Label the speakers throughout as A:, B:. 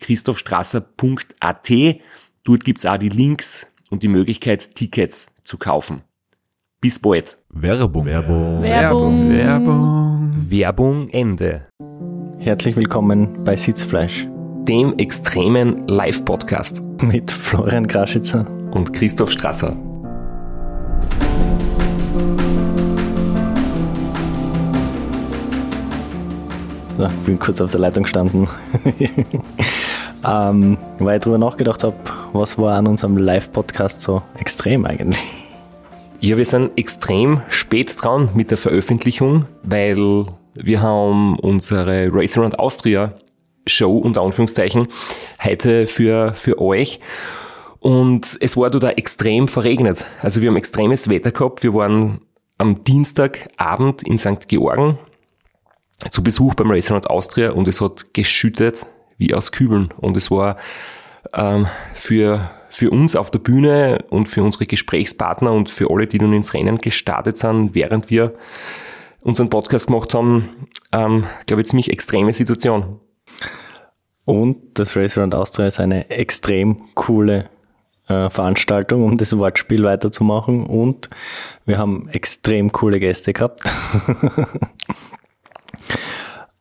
A: www.christophstrasser.at. Dort gibt's auch die Links und die Möglichkeit, Tickets zu kaufen. Bis bald.
B: Werbung. Werbung.
C: Werbung.
B: Werbung.
A: Werbung Ende.
D: Herzlich willkommen bei Sitzfleisch
A: Dem extremen Live-Podcast
D: mit Florian Kraschitzer.
A: und Christoph Strasser.
D: Ich bin kurz auf der Leitung gestanden, ähm, weil ich darüber nachgedacht habe, was war an unserem Live-Podcast so extrem eigentlich.
A: Ja, wir sind extrem spät dran mit der Veröffentlichung, weil wir haben unsere Race Around Austria Show unter Anführungszeichen heute für, für euch. Und es war auch extrem verregnet. Also wir haben extremes Wetter gehabt. Wir waren am Dienstagabend in St. Georgen zu Besuch beim Race Around Austria und es hat geschüttet wie aus Kübeln. Und es war ähm, für, für uns auf der Bühne und für unsere Gesprächspartner und für alle, die nun ins Rennen gestartet sind, während wir unseren Podcast gemacht haben, ähm, glaube ich, ziemlich extreme Situation.
D: Und das Race Around Austria ist eine extrem coole äh, Veranstaltung, um das Wortspiel weiterzumachen. Und wir haben extrem coole Gäste gehabt.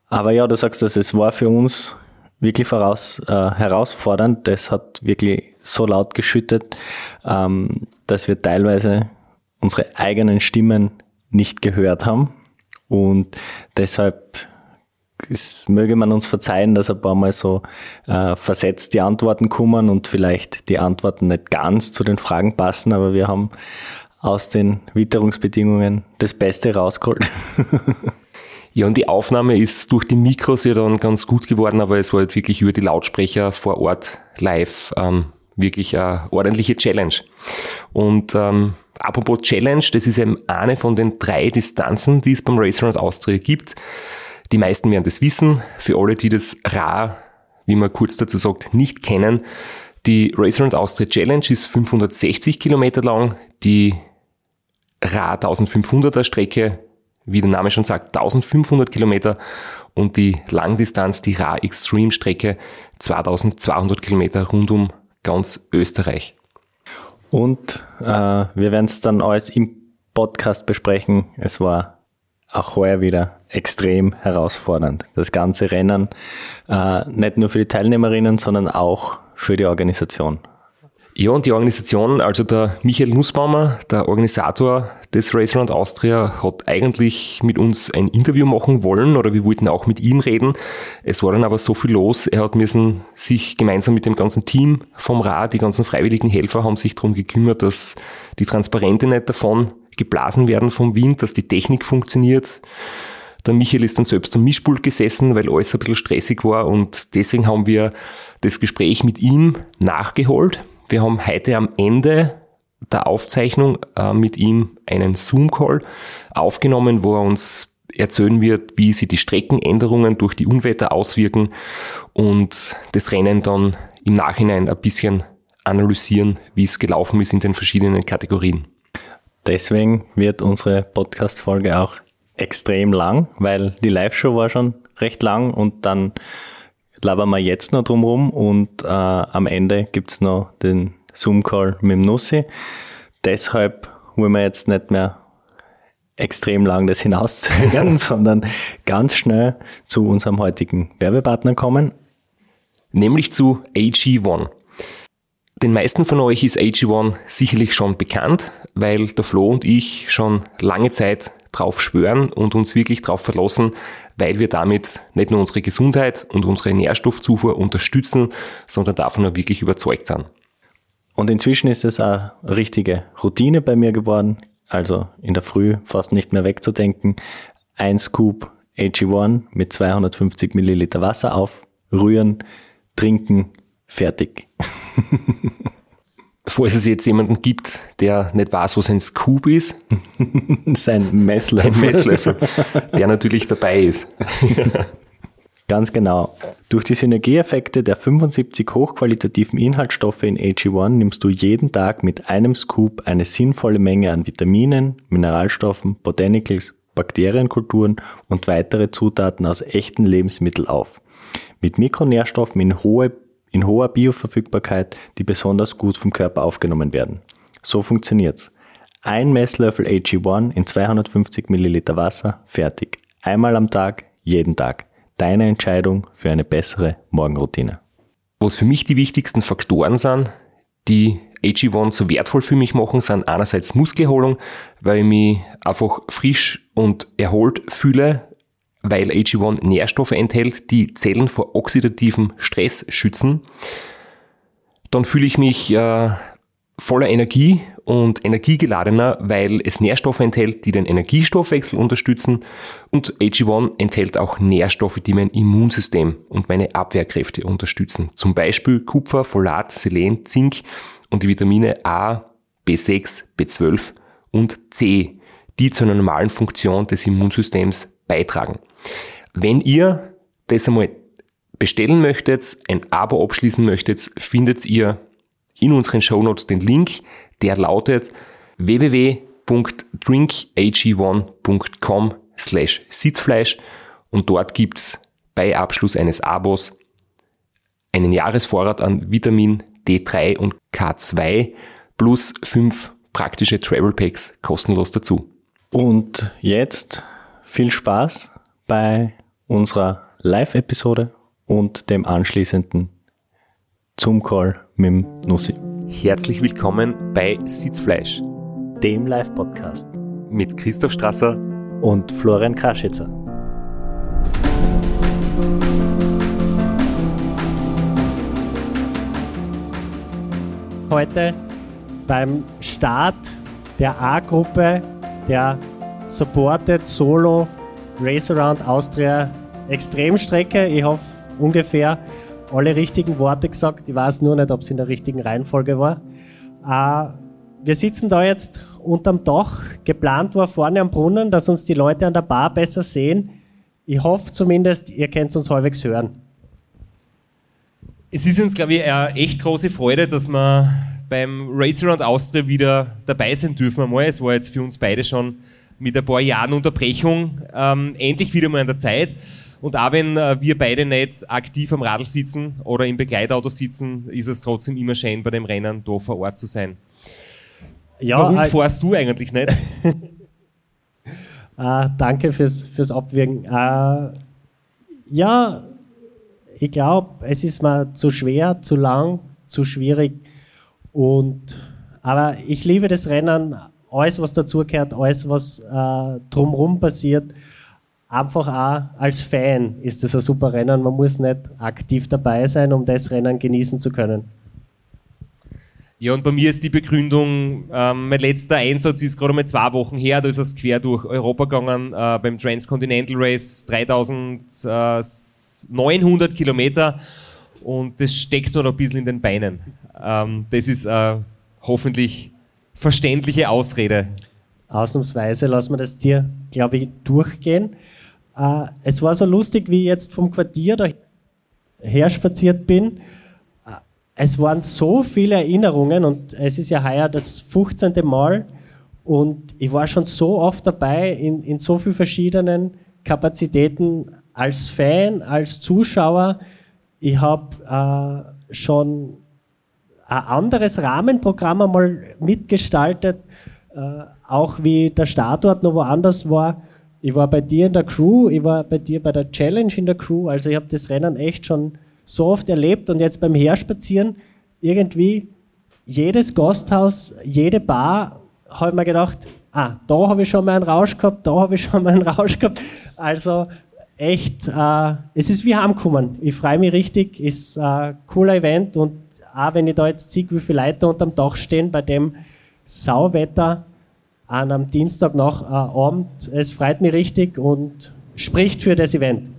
D: Aber ja, du sagst das, es war für uns wirklich voraus, äh, herausfordernd. Das hat wirklich so laut geschüttet, ähm, dass wir teilweise unsere eigenen Stimmen nicht gehört haben. Und deshalb es möge man uns verzeihen, dass ein paar Mal so äh, versetzt die Antworten kommen und vielleicht die Antworten nicht ganz zu den Fragen passen, aber wir haben aus den Witterungsbedingungen das Beste rausgeholt.
A: Ja, und die Aufnahme ist durch die Mikros ja dann ganz gut geworden, aber es war halt wirklich über die Lautsprecher vor Ort live ähm, wirklich eine ordentliche Challenge. Und ähm, apropos Challenge, das ist eben eine von den drei Distanzen, die es beim Race Around Austria gibt. Die meisten werden das wissen. Für alle, die das RA, wie man kurz dazu sagt, nicht kennen, die Race Around Austria Challenge ist 560 Kilometer lang. Die RA 1500er Strecke, wie der Name schon sagt, 1500 Kilometer und die Langdistanz, die RA Extreme Strecke 2200 Kilometer rund um ganz Österreich.
D: Und äh, wir werden es dann alles im Podcast besprechen. Es war auch heuer wieder extrem herausfordernd. Das ganze Rennen, äh, nicht nur für die Teilnehmerinnen, sondern auch für die Organisation.
A: Ja, und die Organisation, also der Michael Nussbaumer, der Organisator des Race Around Austria, hat eigentlich mit uns ein Interview machen wollen oder wir wollten auch mit ihm reden. Es war dann aber so viel los, er hat müssen sich gemeinsam mit dem ganzen Team vom Rad, die ganzen freiwilligen Helfer haben sich darum gekümmert, dass die Transparente nicht davon geblasen werden vom Wind, dass die Technik funktioniert. Der Michael ist dann selbst am Mischpult gesessen, weil alles ein bisschen stressig war und deswegen haben wir das Gespräch mit ihm nachgeholt. Wir haben heute am Ende der Aufzeichnung äh, mit ihm einen Zoom-Call aufgenommen, wo er uns erzählen wird, wie sich die Streckenänderungen durch die Unwetter auswirken und das Rennen dann im Nachhinein ein bisschen analysieren, wie es gelaufen ist in den verschiedenen Kategorien.
D: Deswegen wird unsere Podcast-Folge auch extrem lang, weil die Live-Show war schon recht lang und dann labern wir jetzt noch drumherum und äh, am Ende gibt's noch den Zoom-Call mit dem Nussi. Deshalb wollen wir jetzt nicht mehr extrem lang das hinauszögern, sondern ganz schnell zu unserem heutigen Werbepartner kommen.
A: nämlich zu AG1. Den meisten von euch ist AG1 sicherlich schon bekannt, weil der Flo und ich schon lange Zeit drauf schwören und uns wirklich drauf verlassen, weil wir damit nicht nur unsere Gesundheit und unsere Nährstoffzufuhr unterstützen, sondern davon auch wirklich überzeugt sind.
D: Und inzwischen ist es eine richtige Routine bei mir geworden. Also in der Früh fast nicht mehr wegzudenken. Ein Scoop AG1 mit 250 Milliliter Wasser aufrühren, trinken, fertig.
A: Falls es jetzt jemanden gibt, der nicht weiß, was ein Scoop ist.
D: Sein Messlöffel.
A: Ein Messlöffel, der natürlich dabei ist.
D: Ganz genau. Durch die Synergieeffekte der 75 hochqualitativen Inhaltsstoffe in AG1 nimmst du jeden Tag mit einem Scoop eine sinnvolle Menge an Vitaminen, Mineralstoffen, Botanicals, Bakterienkulturen und weitere Zutaten aus echten Lebensmitteln auf. Mit Mikronährstoffen in, hohe, in hoher Bioverfügbarkeit, die besonders gut vom Körper aufgenommen werden. So funktioniert's. Ein Messlöffel AG1 in 250 Milliliter Wasser, fertig. Einmal am Tag, jeden Tag deine Entscheidung für eine bessere Morgenroutine?
A: Was für mich die wichtigsten Faktoren sind, die AG1 so wertvoll für mich machen, sind einerseits Muskelholung, weil ich mich einfach frisch und erholt fühle, weil AG1 Nährstoffe enthält, die Zellen vor oxidativem Stress schützen. Dann fühle ich mich äh, voller Energie und energiegeladener, weil es Nährstoffe enthält, die den Energiestoffwechsel unterstützen und AG1 enthält auch Nährstoffe, die mein Immunsystem und meine Abwehrkräfte unterstützen. Zum Beispiel Kupfer, Folat, Selen, Zink und die Vitamine A, B6, B12 und C, die zu einer normalen Funktion des Immunsystems beitragen. Wenn ihr das einmal bestellen möchtet, ein Abo abschließen möchtet, findet ihr in unseren Shownotes den Link, der lautet www.drinkag1.com slash Sitzfleisch und dort gibt's bei Abschluss eines Abos einen Jahresvorrat an Vitamin D3 und K2 plus fünf praktische Travel Packs kostenlos dazu.
D: Und jetzt viel Spaß bei unserer Live-Episode und dem anschließenden Zoom-Call mit Nussi.
A: Herzlich willkommen bei Sitzfleisch,
D: dem Live-Podcast
A: mit Christoph Strasser
D: und Florian Kraschitzer.
C: Heute beim Start der A-Gruppe der Supported Solo Race Around Austria Extremstrecke. Ich hoffe ungefähr alle richtigen Worte gesagt. Ich weiß nur nicht, ob es in der richtigen Reihenfolge war. Äh, wir sitzen da jetzt unterm Dach. Geplant war vorne am Brunnen, dass uns die Leute an der Bar besser sehen. Ich hoffe zumindest, ihr könnt uns halbwegs hören.
E: Es ist uns, glaube ich, eine echt große Freude, dass wir beim Race Around Austria wieder dabei sein dürfen. Einmal. Es war jetzt für uns beide schon mit ein paar Jahren Unterbrechung ähm, endlich wieder mal an der Zeit. Und auch wenn äh, wir beide nicht aktiv am Radl sitzen oder im Begleitauto sitzen, ist es trotzdem immer schön, bei dem Rennen da vor Ort zu sein. Ja, Warum äh, fährst du eigentlich nicht?
C: äh, danke fürs, fürs Abwägen. Äh, ja, ich glaube, es ist mir zu schwer, zu lang, zu schwierig. Und, aber ich liebe das Rennen, alles, was dazugehört, alles, was äh, drumherum passiert einfach auch als Fan ist es ein super Rennen. Man muss nicht aktiv dabei sein, um das Rennen genießen zu können.
E: Ja, und bei mir ist die Begründung, ähm, mein letzter Einsatz ist gerade mal zwei Wochen her, da ist es quer durch Europa gegangen, äh, beim Transcontinental Race, 3900 Kilometer und das steckt noch ein bisschen in den Beinen. Ähm, das ist äh, hoffentlich verständliche Ausrede.
C: Ausnahmsweise lassen wir das dir, glaube ich, durchgehen. Äh, es war so lustig, wie ich jetzt vom Quartier daher spaziert bin. Äh, es waren so viele Erinnerungen und es ist ja heuer das 15. Mal und ich war schon so oft dabei in, in so vielen verschiedenen Kapazitäten als Fan, als Zuschauer. Ich habe äh, schon ein anderes Rahmenprogramm einmal mitgestaltet, äh, auch wie der Startort noch woanders war. Ich war bei dir in der Crew, ich war bei dir bei der Challenge in der Crew, also ich habe das Rennen echt schon so oft erlebt und jetzt beim Herspazieren irgendwie jedes Gasthaus, jede Bar, habe ich mir gedacht, ah, da habe ich schon mal einen Rausch gehabt, da habe ich schon mal einen Rausch gehabt. Also echt, äh, es ist wie heimkommen. Ich freue mich richtig, ist ein cooler Event und auch wenn ich da jetzt sehe, wie viele Leute unterm Dach stehen bei dem Sauwetter an einem Dienstag nach äh, Abend, es freut mich richtig und spricht für das Event.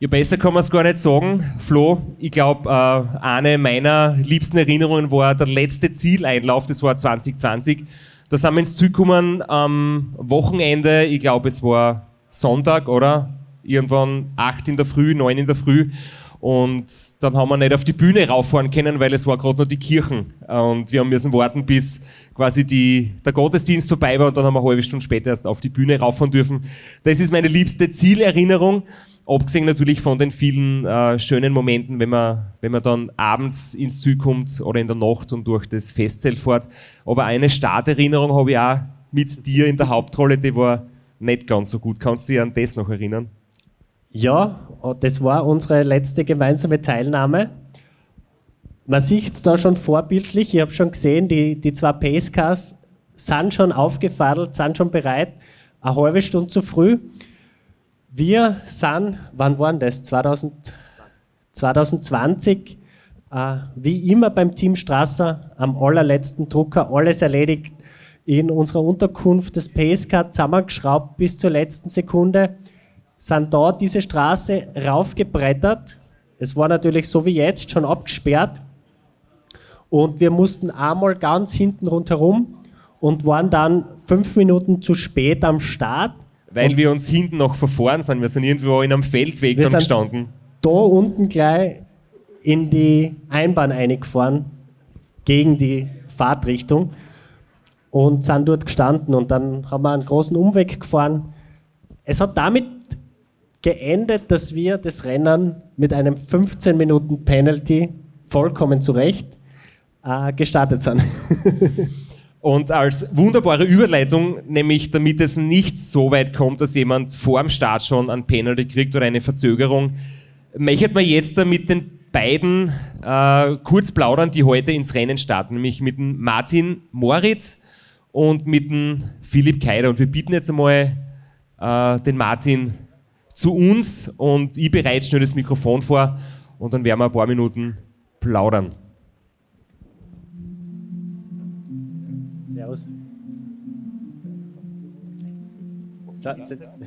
E: Ja, besser kann man es gar nicht sagen. Flo, ich glaube, äh, eine meiner liebsten Erinnerungen war der letzte Zieleinlauf, das war 2020. Da sind wir ins Ziel gekommen am Wochenende, ich glaube, es war Sonntag, oder? Irgendwann 8 in der Früh, 9 in der Früh. Und dann haben wir nicht auf die Bühne rauffahren können, weil es war gerade noch die Kirchen. Und wir haben müssen warten, bis quasi die, der Gottesdienst vorbei war und dann haben wir eine halbe Stunde später erst auf die Bühne rauffahren dürfen. Das ist meine liebste Zielerinnerung. Abgesehen natürlich von den vielen äh, schönen Momenten, wenn man, wenn man dann abends ins Ziel kommt oder in der Nacht und durch das Festzelt fährt. Aber eine Starterinnerung habe ich auch mit dir in der Hauptrolle, die war nicht ganz so gut. Kannst du dich an das noch erinnern?
C: Ja, das war unsere letzte gemeinsame Teilnahme. Man sieht es da schon vorbildlich. Ich habe schon gesehen, die, die zwei Pacecars sind schon aufgefadelt, sind schon bereit. Eine halbe Stunde zu früh. Wir sind, wann waren das? 2000, 2020, äh, wie immer beim Team Strasser, am allerletzten Drucker, alles erledigt, in unserer Unterkunft das Pacecar zusammengeschraubt bis zur letzten Sekunde, sind da diese Straße raufgebrettert. Es war natürlich so wie jetzt schon abgesperrt. Und wir mussten einmal ganz hinten rundherum und waren dann fünf Minuten zu spät am Start.
E: Weil
C: und
E: wir uns hinten noch verfahren sind. Wir sind irgendwo in einem Feldweg dann gestanden.
C: da unten gleich in die Einbahn eingefahren, gegen die Fahrtrichtung und sind dort gestanden und dann haben wir einen großen Umweg gefahren. Es hat damit geendet, dass wir das Rennen mit einem 15 Minuten Penalty vollkommen zurecht äh, gestartet sind.
E: Und als wunderbare Überleitung, nämlich damit es nicht so weit kommt, dass jemand vor dem Start schon ein Penalty kriegt oder eine Verzögerung, möchte man jetzt mit den beiden äh, kurz plaudern, die heute ins Rennen starten, nämlich mit dem Martin Moritz und mit dem Philipp Keider. Und wir bieten jetzt einmal äh, den Martin zu uns und ich bereite schnell das Mikrofon vor und dann werden wir ein paar Minuten plaudern.
C: Servus. Da, sitzt.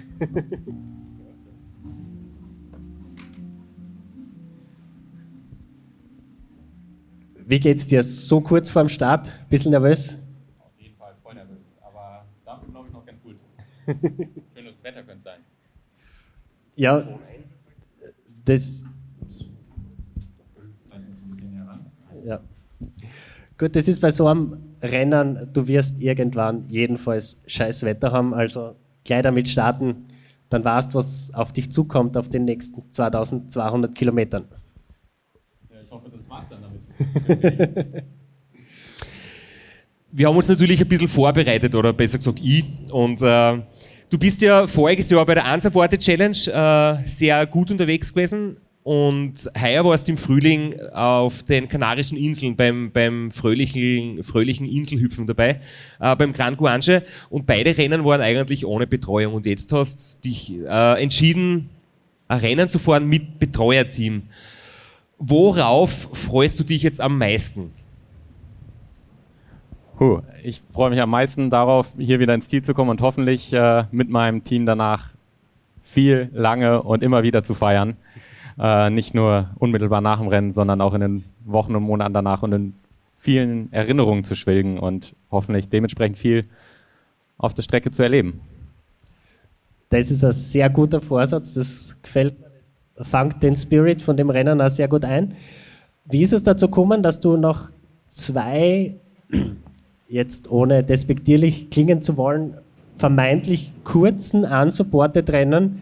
C: Wie geht's dir? So kurz vorm Start? Bisschen nervös?
F: Auf jeden Fall voll nervös, aber dafür glaube ich noch ganz gut. Schönes Wetter könnte sein.
C: Ja, das. Ja. Gut, das ist bei so einem Rennen, du wirst irgendwann jedenfalls scheiß Wetter haben, also gleich damit starten, dann weißt was auf dich zukommt auf den nächsten 2200 Kilometern.
F: Ja, ich hoffe, das war's dann damit.
E: Wir haben uns natürlich ein bisschen vorbereitet, oder besser gesagt ich. Und äh, du bist ja voriges Jahr bei der Unsupported Challenge äh, sehr gut unterwegs gewesen. Und heuer warst du im Frühling auf den Kanarischen Inseln beim, beim fröhlichen, fröhlichen Inselhüpfen dabei, äh, beim Grand Guanche. Und beide Rennen waren eigentlich ohne Betreuung. Und jetzt hast du dich äh, entschieden, ein Rennen zu fahren mit Betreuerteam. Worauf freust du dich jetzt am meisten?
F: Puh, ich freue mich am meisten darauf, hier wieder ins Ziel zu kommen und hoffentlich äh, mit meinem Team danach viel, lange und immer wieder zu feiern. Äh, nicht nur unmittelbar nach dem Rennen, sondern auch in den Wochen und Monaten danach und in vielen Erinnerungen zu schwelgen und hoffentlich dementsprechend viel auf der Strecke zu erleben.
C: Das ist ein sehr guter Vorsatz, das gefällt Fangt den Spirit von dem Rennen auch sehr gut ein. Wie ist es dazu gekommen, dass du noch zwei, jetzt ohne despektierlich klingen zu wollen, vermeintlich kurzen unsupported Rennen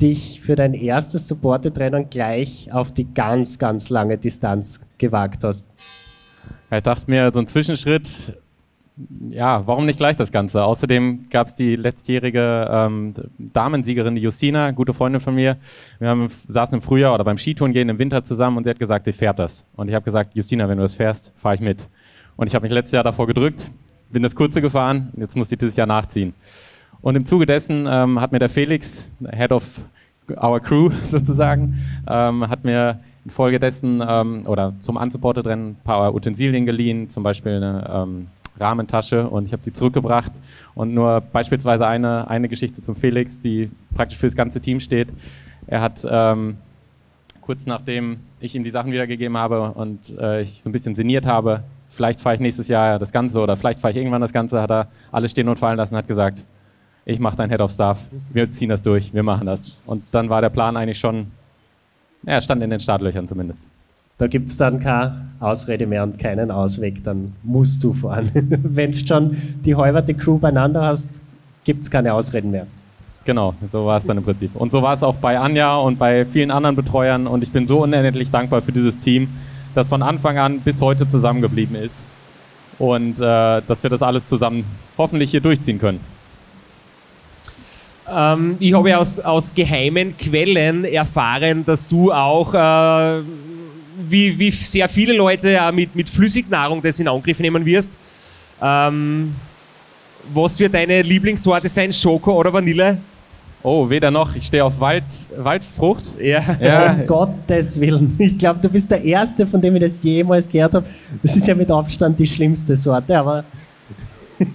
C: dich für dein erstes supported Rennen gleich auf die ganz, ganz lange Distanz gewagt hast?
F: Ich dachte mir, so ein Zwischenschritt ja, warum nicht gleich das Ganze? Außerdem gab es die letztjährige ähm, Damensiegerin, die Justina, gute Freundin von mir. Wir haben, saßen im Frühjahr oder beim Skitouren gehen im Winter zusammen und sie hat gesagt, sie fährt das. Und ich habe gesagt, Justina, wenn du das fährst, fahre ich mit. Und ich habe mich letztes Jahr davor gedrückt, bin das kurze gefahren, jetzt muss ich dieses Jahr nachziehen. Und im Zuge dessen ähm, hat mir der Felix, Head of Our Crew sozusagen, ähm, hat mir infolgedessen ähm, oder zum Unsupported Rennen ein paar Utensilien geliehen, zum Beispiel eine ähm, Rahmentasche und ich habe sie zurückgebracht und nur beispielsweise eine, eine Geschichte zum Felix, die praktisch für das ganze Team steht. Er hat ähm, kurz nachdem ich ihm die Sachen wiedergegeben habe und äh, ich so ein bisschen sinniert habe, vielleicht fahre ich nächstes Jahr das Ganze oder vielleicht fahre ich irgendwann das Ganze, hat er alles stehen und fallen lassen und hat gesagt, ich mache dein Head of Staff, wir ziehen das durch, wir machen das. Und dann war der Plan eigentlich schon, ja, stand in den Startlöchern zumindest.
C: Da gibt es dann keine Ausrede mehr und keinen Ausweg, dann musst du fahren. Wenn du schon die halbe Crew beieinander hast, gibt es keine Ausreden mehr.
F: Genau, so war es dann im Prinzip. Und so war es auch bei Anja und bei vielen anderen Betreuern und ich bin so unendlich dankbar für dieses Team, das von Anfang an bis heute zusammengeblieben ist und äh, dass wir das alles zusammen hoffentlich hier durchziehen können.
E: Ähm, ich habe aus, aus geheimen Quellen erfahren, dass du auch, äh, wie, wie sehr viele Leute, äh, mit, mit Flüssignahrung das in Angriff nehmen wirst. Ähm, was wird deine Lieblingssorte sein? Schoko oder Vanille?
F: Oh, weder noch. Ich stehe auf Wald, Waldfrucht.
E: Ja.
F: Ja,
C: Um Gottes Willen. Ich glaube, du bist der Erste, von dem ich das jemals gehört habe. Das ist ja mit Abstand die schlimmste Sorte, aber
F: ich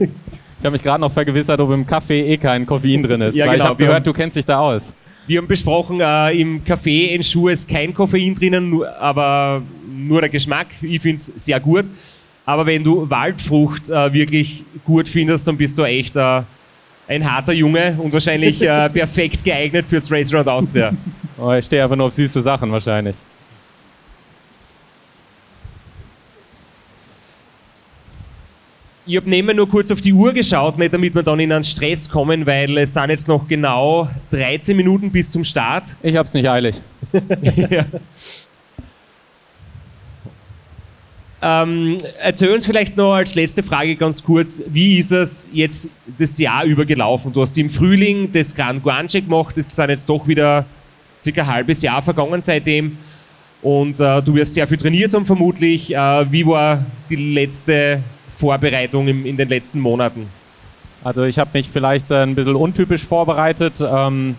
F: habe mich gerade noch vergewissert, ob im Kaffee eh kein Koffein drin ist.
E: Ja,
F: weil
E: genau.
F: ich habe gehört, du kennst dich da aus.
E: Wir haben besprochen, äh, im Kaffee in Schuhe ist kein Koffein drinnen, nur, aber nur der Geschmack. Ich finde es sehr gut. Aber wenn du Waldfrucht äh, wirklich gut findest, dann bist du echt äh, ein harter Junge und wahrscheinlich äh, perfekt geeignet fürs Race Around Austria.
F: Oh, ich stehe einfach nur auf süße Sachen wahrscheinlich.
E: Ich habe nebenbei nur kurz auf die Uhr geschaut, nicht damit wir dann in einen Stress kommen, weil es sind jetzt noch genau 13 Minuten bis zum Start.
F: Ich hab's nicht eilig.
E: ja. Ähm, erzähl uns vielleicht noch als letzte Frage ganz kurz, wie ist es jetzt das Jahr über gelaufen? Du hast im Frühling das Gran Guanche gemacht, das sind jetzt doch wieder circa ein halbes Jahr vergangen seitdem und äh, du wirst sehr viel trainiert haben vermutlich. Äh, wie war die letzte Vorbereitung im, in den letzten Monaten?
F: Also ich habe mich vielleicht äh, ein bisschen untypisch vorbereitet. Ähm,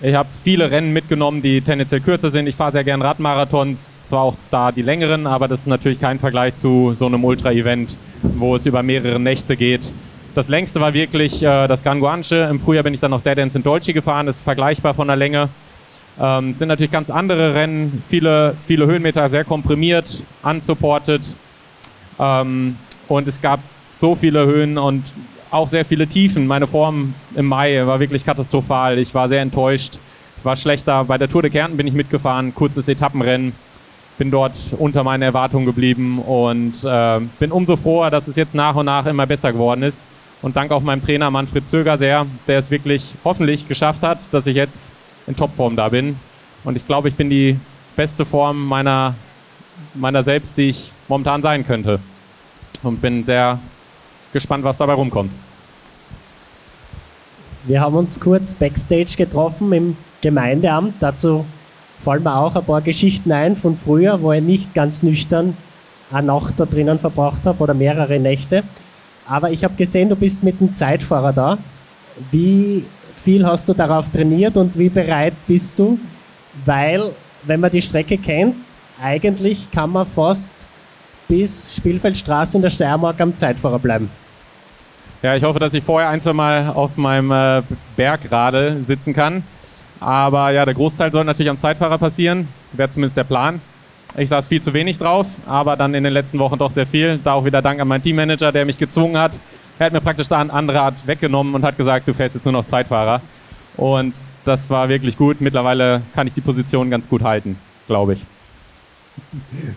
F: ich habe viele Rennen mitgenommen, die tendenziell kürzer sind. Ich fahre sehr gern Radmarathons, zwar auch da die längeren, aber das ist natürlich kein Vergleich zu so einem Ultra-Event, wo es über mehrere Nächte geht. Das längste war wirklich äh, das Gran Guanche. Im Frühjahr bin ich dann noch Dead Ends in Dolce gefahren, das ist vergleichbar von der Länge. Ähm, sind natürlich ganz andere Rennen, viele, viele Höhenmeter, sehr komprimiert, unsupported. Ähm, und es gab so viele Höhen und auch sehr viele Tiefen. Meine Form im Mai war wirklich katastrophal. Ich war sehr enttäuscht. Ich war schlechter. Bei der Tour de Kärnten bin ich mitgefahren, kurzes Etappenrennen. Bin dort unter meinen Erwartungen geblieben und äh, bin umso froher, dass es jetzt nach und nach immer besser geworden ist. Und danke auch meinem Trainer Manfred Zöger sehr, der es wirklich hoffentlich geschafft hat, dass ich jetzt in Topform da bin. Und ich glaube, ich bin die beste Form meiner, meiner selbst, die ich momentan sein könnte. Und bin sehr gespannt, was dabei rumkommt.
C: wir haben uns kurz backstage getroffen im Gemeindeamt. Dazu fallen mir auch ein paar Geschichten ein von früher, wo ich nicht ganz nüchtern eine Nacht da drinnen verbracht habe oder mehrere Nächte. Aber ich habe gesehen, du bist mit dem Zeitfahrer da. Wie viel hast du darauf trainiert und wie bereit bist du? Weil, wenn man die Strecke kennt, eigentlich kann man fast bis Spielfeldstraße in der Steiermark am Zeitfahrer bleiben.
F: Ja, ich hoffe, dass ich vorher ein, zwei Mal auf meinem äh, Bergradl sitzen kann. Aber ja, der Großteil soll natürlich am Zeitfahrer passieren. Wäre zumindest der Plan. Ich saß viel zu wenig drauf, aber dann in den letzten Wochen doch sehr viel. Da auch wieder Dank an meinen Teammanager, der mich gezwungen hat. Er hat mir praktisch eine andere Art weggenommen und hat gesagt, du fährst jetzt nur noch Zeitfahrer. Und das war wirklich gut. Mittlerweile kann ich die Position ganz gut halten, glaube ich.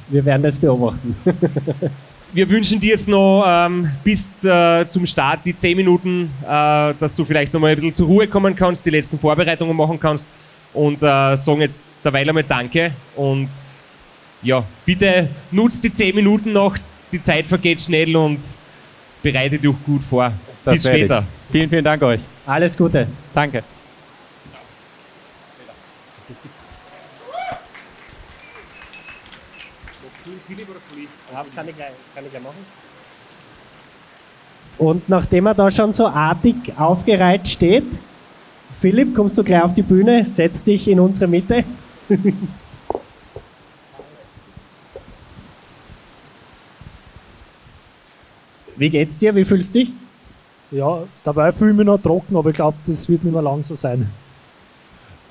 C: Wir werden das beobachten.
E: Wir wünschen dir jetzt noch ähm, bis äh, zum Start die 10 Minuten, äh, dass du vielleicht noch mal ein bisschen zur Ruhe kommen kannst, die letzten Vorbereitungen machen kannst und äh, sagen jetzt derweil einmal Danke und ja, bitte nutzt die 10 Minuten noch, die Zeit vergeht schnell und bereite dich gut vor.
F: Das
E: Bis
F: werde ich.
E: später.
F: Vielen, vielen Dank euch.
C: Alles Gute.
F: Danke.
C: Kann ich, gleich, kann ich gleich machen. Und nachdem er da schon so artig aufgereiht steht, Philipp, kommst du gleich auf die Bühne, setz dich in unsere Mitte. Wie geht's dir? Wie fühlst du dich?
G: Ja, dabei fühle ich mich noch trocken, aber ich glaube, das wird nicht mehr lang so sein.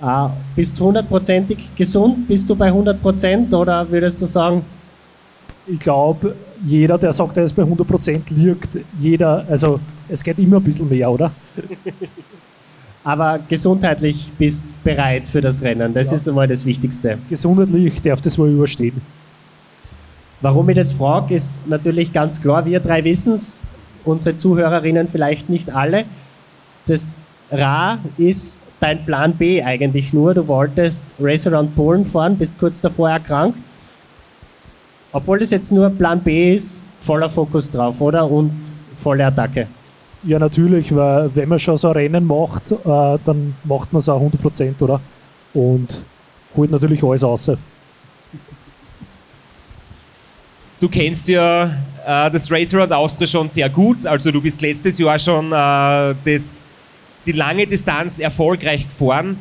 C: Äh, bist du hundertprozentig gesund? Bist du bei 100 Prozent oder würdest du sagen,
G: Ich glaube, jeder, der sagt, er ist bei 100% liegt, jeder, also es geht immer ein bisschen mehr, oder?
C: aber gesundheitlich bist bereit für das Rennen? Das
G: Ja.
C: ist einmal das Wichtigste.
G: Gesundheitlich darf das wohl überstehen.
C: Warum ich das frage, ist natürlich ganz klar. Wir drei wissen es, unsere Zuhörerinnen vielleicht nicht alle. Das Ra ist dein Plan B eigentlich nur. Du wolltest Race Around Polen fahren, bist kurz davor erkrankt. Obwohl das jetzt nur Plan B ist, voller Fokus drauf, oder? Und volle Attacke.
G: Ja, natürlich, weil wenn man schon so ein Rennen macht, äh, dann macht man es auch 100%, oder? Und holt natürlich alles raus.
E: Du kennst ja äh, das Race Around Austria schon sehr gut. Also du bist letztes Jahr schon äh, das, die lange Distanz erfolgreich gefahren.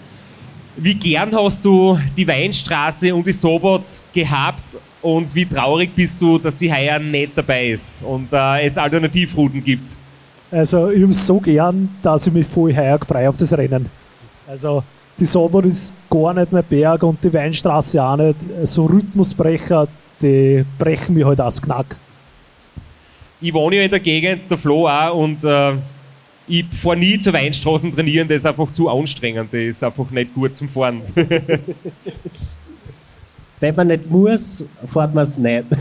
E: Wie gern hast du die Weinstraße und die Sobot gehabt und wie traurig bist du, dass sie heuer nicht dabei ist und äh, es Alternativrouten gibt?
G: Also ich habe es so gern, dass ich mich voll heuer freue auf das Rennen. Also die Sauber ist gar nicht mehr Berg und die Weinstraße auch nicht. So Rhythmusbrecher, die brechen mich halt aus Knack.
E: Ich wohne ja in der Gegend, der Flo auch, und äh, ich fahre nie zur Weinstraßen trainieren, das ist einfach zu anstrengend, das ist einfach nicht gut zum Fahren.
C: Wenn man nicht muss, fährt man es nicht.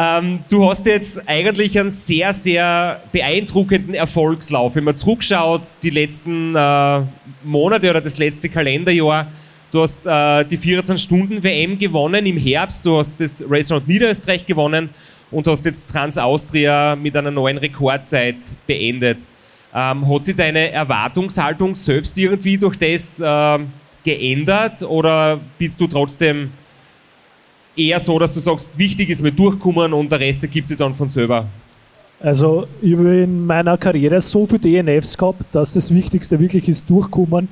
E: Ähm, du hast jetzt eigentlich einen sehr, sehr beeindruckenden Erfolgslauf. Wenn man zurückschaut, die letzten äh, Monate oder das letzte Kalenderjahr, du hast äh, die 14-Stunden-WM gewonnen im Herbst, du hast das Round Niederösterreich gewonnen und hast jetzt Trans-Austria mit einer neuen Rekordzeit beendet. Ähm, hat sich deine Erwartungshaltung selbst irgendwie durch das äh, geändert oder bist du trotzdem eher so, dass du sagst, wichtig ist mir durchkommen und der Rest ergibt sich dann von selber.
G: Also ich habe in meiner Karriere so viele DNFs gehabt, dass das Wichtigste wirklich ist durchkommen.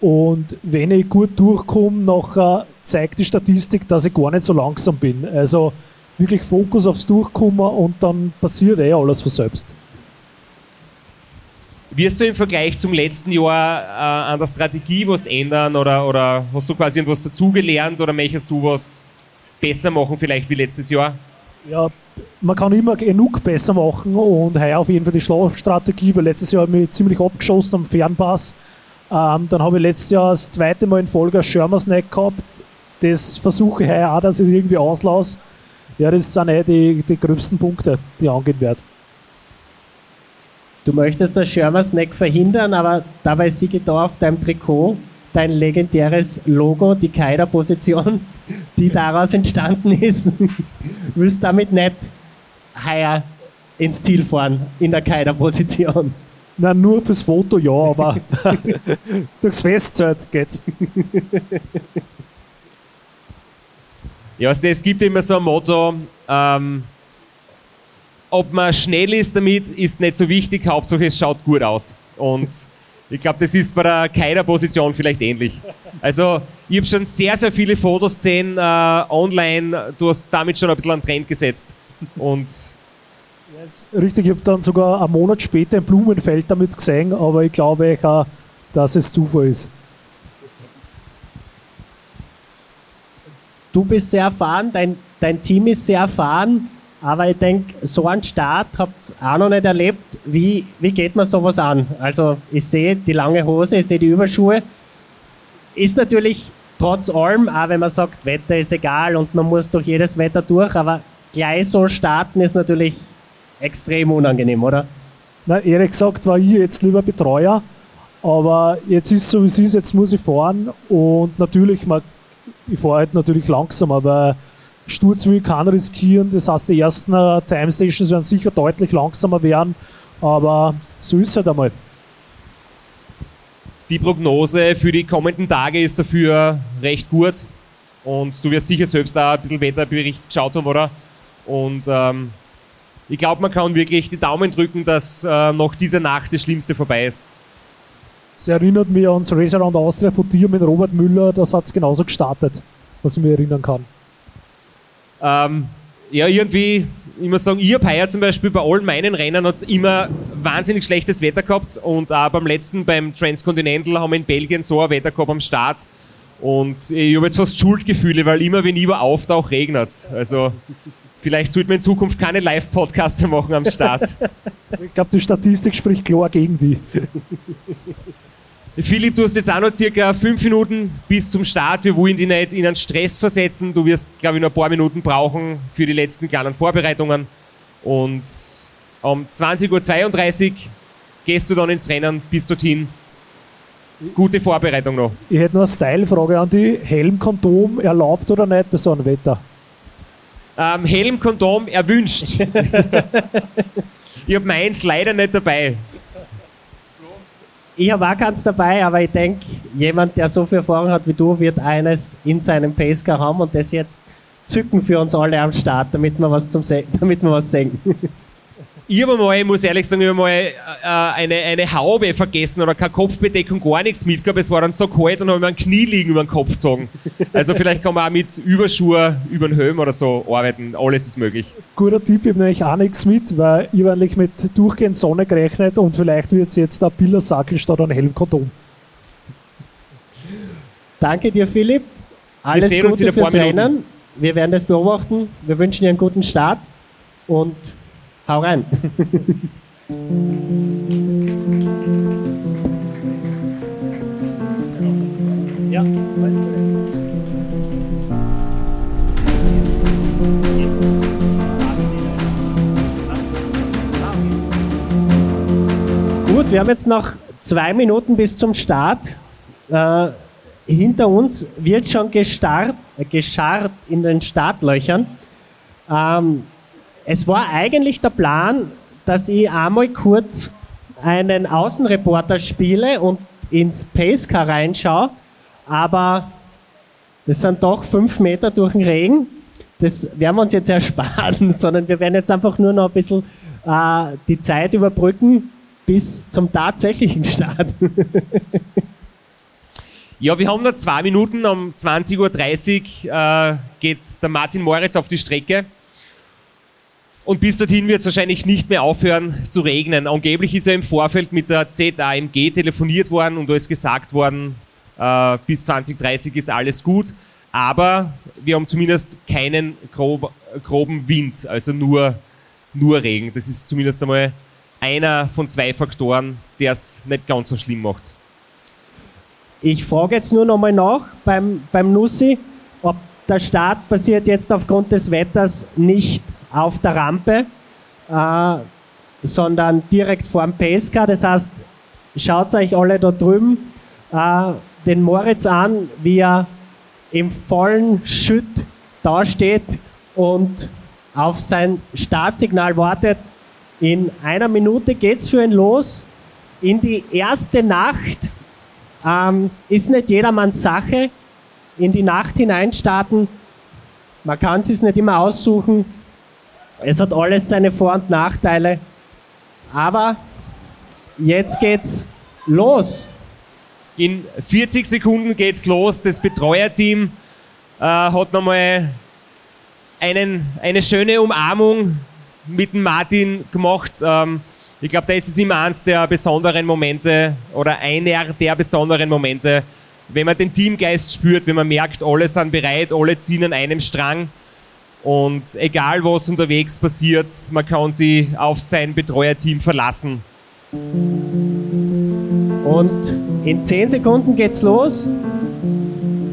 G: Und wenn ich gut durchkomme, nachher zeigt die Statistik, dass ich gar nicht so langsam bin. Also wirklich Fokus aufs Durchkommen und dann passiert eh alles von selbst.
E: Wirst du im Vergleich zum letzten Jahr äh, an der Strategie was ändern oder, oder hast du quasi etwas dazugelernt oder möchtest du was besser machen, vielleicht wie letztes Jahr?
G: Ja, man kann immer genug besser machen und heuer auf jeden Fall die Schlafstrategie, weil letztes Jahr habe ich mich ziemlich abgeschossen am Fernpass. Ähm, dann habe ich letztes Jahr das zweite Mal in Folge ein Schirmersneck gehabt. Das versuche ich heuer auch, dass ich es irgendwie auslasse. Ja, das sind eh die, die gröbsten Punkte, die angehen werde.
C: Du möchtest das Schirmer-Snack verhindern, aber dabei ich da auf deinem Trikot dein legendäres Logo, die Kaider-Position, die daraus entstanden ist. Willst damit nicht heuer ins Ziel fahren in der Kaider-Position?
G: Nein, nur fürs Foto ja, aber durchs Festzelt geht's.
E: Ja, also es gibt immer so ein Motto, ähm, ob man schnell ist damit, ist nicht so wichtig, Hauptsache es schaut gut aus. Und ich glaube, das ist bei der Keider-Position vielleicht ähnlich. Also, ich habe schon sehr, sehr viele Fotos gesehen äh, online. Du hast damit schon ein bisschen einen Trend gesetzt. Und
G: Ja, ist richtig, ich habe dann sogar einen Monat später ein Blumenfeld damit gesehen, aber ich glaube auch, dass es Zufall ist.
C: Du bist sehr erfahren, dein, dein Team ist sehr erfahren, aber ich denke, so einen Start habt ihr auch noch nicht erlebt. Wie, wie geht man sowas an? Also, ich sehe die lange Hose, ich sehe die Überschuhe. Ist natürlich trotz allem, auch wenn man sagt, Wetter ist egal und man muss durch jedes Wetter durch, aber gleich so starten ist natürlich extrem unangenehm, oder?
G: Na, ehrlich gesagt war ich jetzt lieber Betreuer, aber jetzt ist so wie es ist, jetzt muss ich fahren und natürlich, man, ich fahre halt natürlich langsam, aber Sturz will ich keinen riskieren. Das heißt, die ersten äh, Time Stations werden sicher deutlich langsamer werden, aber so ist es halt einmal.
E: Die Prognose für die kommenden Tage ist dafür recht gut. Und du wirst sicher selbst da ein bisschen Wetterbericht geschaut haben, oder? Und ähm, ich glaube, man kann wirklich die Daumen drücken, dass äh, noch diese Nacht das Schlimmste vorbei ist.
G: Es erinnert mich ans Race Around Austria von dir mit Robert Müller, das hat es genauso gestartet, was ich mich erinnern kann.
E: Ähm, ja, irgendwie, ich muss sagen, ich habe heuer zum Beispiel bei allen meinen Rennen hat's immer wahnsinnig schlechtes Wetter gehabt und auch beim letzten, beim Transcontinental, haben wir in Belgien so ein Wetter gehabt am Start. Und ich habe jetzt fast Schuldgefühle, weil immer, wenn ich über auftauche, regnet Also vielleicht sollte man in Zukunft keine Live-Podcasts mehr machen am Start.
G: Also ich glaube, die Statistik spricht klar gegen die.
E: Philipp, du hast jetzt auch noch circa fünf Minuten bis zum Start. Wir wollen dich nicht in einen Stress versetzen. Du wirst, glaube ich, noch ein paar Minuten brauchen für die letzten kleinen Vorbereitungen. Und um 20.32 Uhr gehst du dann ins Rennen bis dorthin. Gute Vorbereitung noch.
G: Ich hätte noch eine Style-Frage an die. Helmkondom erlaubt oder nicht bei so einem Wetter?
E: Ähm, Helmkondom erwünscht. ich habe meins leider nicht dabei.
C: Ich habe auch keins dabei, aber ich denke, jemand, der so viel Erfahrung hat wie du, wird eines in seinem Pacecar haben und das jetzt zücken für uns alle am Start, damit wir was, zum Se damit wir was sehen.
E: Ich habe mal, ich muss ehrlich sagen, ich habe mal äh, eine, eine Haube vergessen oder keine Kopfbedeckung, gar nichts mitgehabt. Es war dann so kalt und habe mir ein Knie liegen über den Kopf gezogen. Also vielleicht kann man auch mit Überschuhe über den Helm oder so arbeiten. Alles ist möglich.
G: Guter Tipp, ich habe nämlich auch nichts mit, weil ich habe eigentlich mit durchgehend Sonne gerechnet und vielleicht wird es jetzt ein Pillersackel statt ein Helmkondom.
C: Danke dir, Philipp. Alles
E: sehen uns in
C: Gute fürs. Rennen. Wir werden das beobachten. Wir wünschen dir einen guten Start und hau rein. ja, weiß Gut, wir haben jetzt noch zwei Minuten bis zum Start. Äh, hinter uns wird schon gestarrt, äh, gescharrt in den Startlöchern. Ähm, es war eigentlich der Plan, dass ich einmal kurz einen Außenreporter spiele und ins Pacecar reinschaue, aber das sind doch fünf Meter durch den Regen. Das werden wir uns jetzt ersparen, sondern wir werden jetzt einfach nur noch ein bisschen äh, die Zeit überbrücken bis zum tatsächlichen Start.
E: Ja, wir haben noch zwei Minuten. Um 20.30 Uhr äh, geht der Martin Moritz auf die Strecke. Und bis dorthin wird es wahrscheinlich nicht mehr aufhören zu regnen. Angeblich ist er im Vorfeld mit der ZAMG telefoniert worden und da ist gesagt worden, äh, bis 2030 ist alles gut. Aber wir haben zumindest keinen grob, groben Wind, also nur, nur Regen. Das ist zumindest einmal einer von zwei Faktoren, der es nicht ganz so schlimm macht.
C: Ich frage jetzt nur noch mal nach beim, beim Nussi, ob der Start passiert jetzt aufgrund des Wetters nicht auf der Rampe, äh, sondern direkt vor dem Pesca. Das heißt, schaut euch alle da drüben äh, den Moritz an, wie er im vollen Schütt dasteht und auf sein Startsignal wartet. In einer Minute geht's für ihn los. In die erste Nacht ähm, ist nicht jedermanns Sache. In die Nacht hineinstarten. Man kann es nicht immer aussuchen. Es hat alles seine Vor- und Nachteile. Aber jetzt geht's los.
E: In 40 Sekunden geht's los. Das Betreuerteam äh, hat nochmal einen, eine schöne Umarmung mit dem Martin gemacht. Ähm, ich glaube, das ist immer eins der besonderen Momente oder einer der besonderen Momente, wenn man den Teamgeist spürt, wenn man merkt, alle sind bereit, alle ziehen an einem Strang. Und egal was unterwegs passiert, man kann sich auf sein Betreuerteam verlassen.
C: Und in 10 Sekunden geht's los.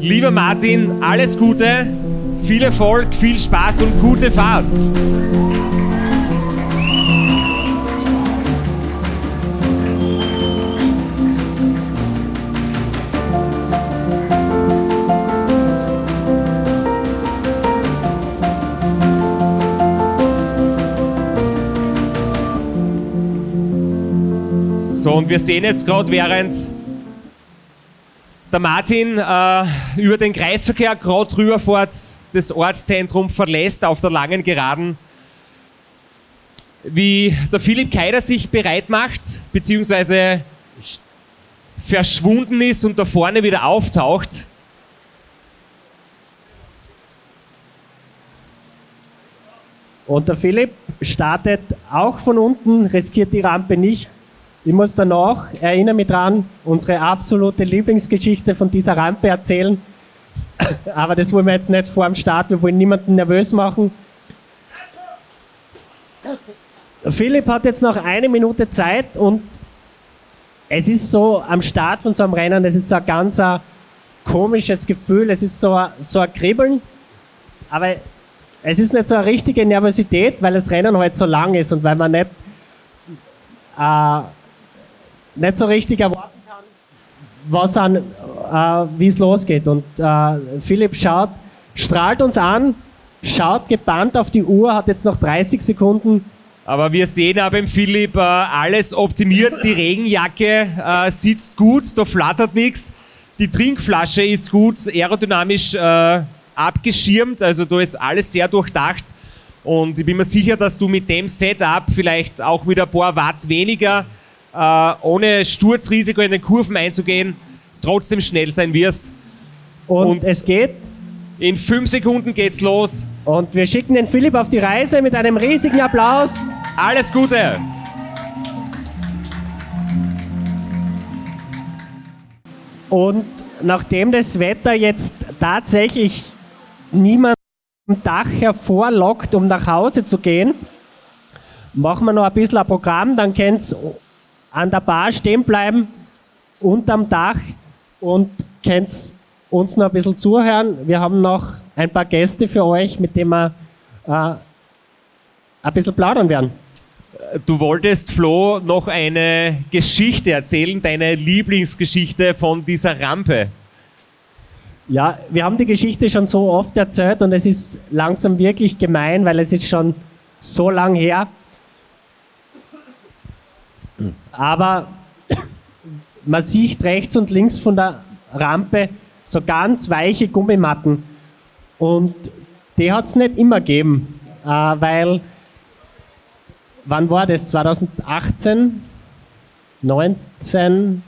E: Lieber Martin, alles Gute, viel Erfolg, viel Spaß und gute Fahrt. So, und wir sehen jetzt gerade, während der Martin äh, über den Kreisverkehr gerade rüberfährt, das Ortszentrum verlässt auf der langen Geraden, wie der Philipp Keider sich bereit macht, beziehungsweise verschwunden ist und da vorne wieder auftaucht.
C: Und der Philipp startet auch von unten, riskiert die Rampe nicht. Ich muss danach, erinnere mich dran, unsere absolute Lieblingsgeschichte von dieser Rampe erzählen. Aber das wollen wir jetzt nicht vor dem Start, wir wollen niemanden nervös machen. Philipp hat jetzt noch eine Minute Zeit und es ist so am Start von so einem Rennen, es ist so ein ganz ein komisches Gefühl, es ist so ein, so ein Kribbeln, aber es ist nicht so eine richtige Nervosität, weil das Rennen halt so lang ist und weil man nicht, äh, nicht so richtig erwarten kann, was an, äh, wie es losgeht. Und äh, Philipp schaut, strahlt uns an, schaut gebannt auf die Uhr, hat jetzt noch 30 Sekunden.
E: Aber wir sehen auch beim Philipp, äh, alles optimiert, die Regenjacke äh, sitzt gut, da flattert nichts, die Trinkflasche ist gut, aerodynamisch äh, abgeschirmt, also da ist alles sehr durchdacht. Und ich bin mir sicher, dass du mit dem Setup vielleicht auch mit ein paar Watt weniger, äh, ohne Sturzrisiko in den Kurven einzugehen, trotzdem schnell sein wirst.
C: Und,
E: Und-
C: es geht.
E: In fünf Sekunden geht's los.
C: Und wir schicken den Philipp auf die Reise mit einem riesigen Applaus.
E: Alles Gute!
C: Und nachdem das Wetter jetzt tatsächlich niemand am Dach hervorlockt, um nach Hause zu gehen, machen wir noch ein bisschen ein Programm, dann könnt ihr an der Bar stehen bleiben, unterm Dach und könnt uns noch ein bisschen zuhören. Wir haben noch ein paar Gäste für euch, mit denen wir äh, ein bisschen plaudern werden.
E: Du wolltest, Flo, noch eine Geschichte erzählen, deine Lieblingsgeschichte von dieser Rampe.
C: Ja, wir haben die Geschichte schon so oft erzählt und es ist langsam wirklich gemein, weil es ist schon so lang her. Aber man sieht rechts und links von der Rampe so ganz weiche Gummimatten. Und die hat es nicht immer gegeben, äh, weil, wann war das? 2018? 19?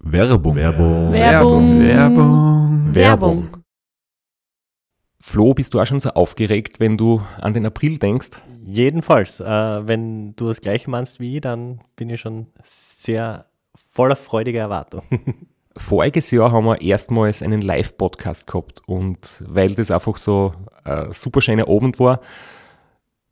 B: Werbung. Werbung.
H: Werbung.
B: Werbung.
H: Werbung.
A: Flo, bist du auch schon so aufgeregt, wenn du an den April denkst?
D: Jedenfalls, äh, wenn du das gleiche meinst wie ich, dann bin ich schon sehr voller freudiger Erwartung.
A: Voriges Jahr haben wir erstmals einen Live-Podcast gehabt und weil das einfach so ein super schöner Abend war,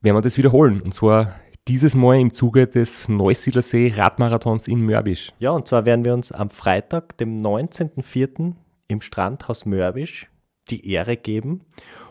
A: werden wir das wiederholen. Und zwar dieses Mal im Zuge des Neusiedlersee Radmarathons in Mörbisch.
D: Ja, und zwar werden wir uns am Freitag, dem 19.04. im Strandhaus Mörbisch die Ehre geben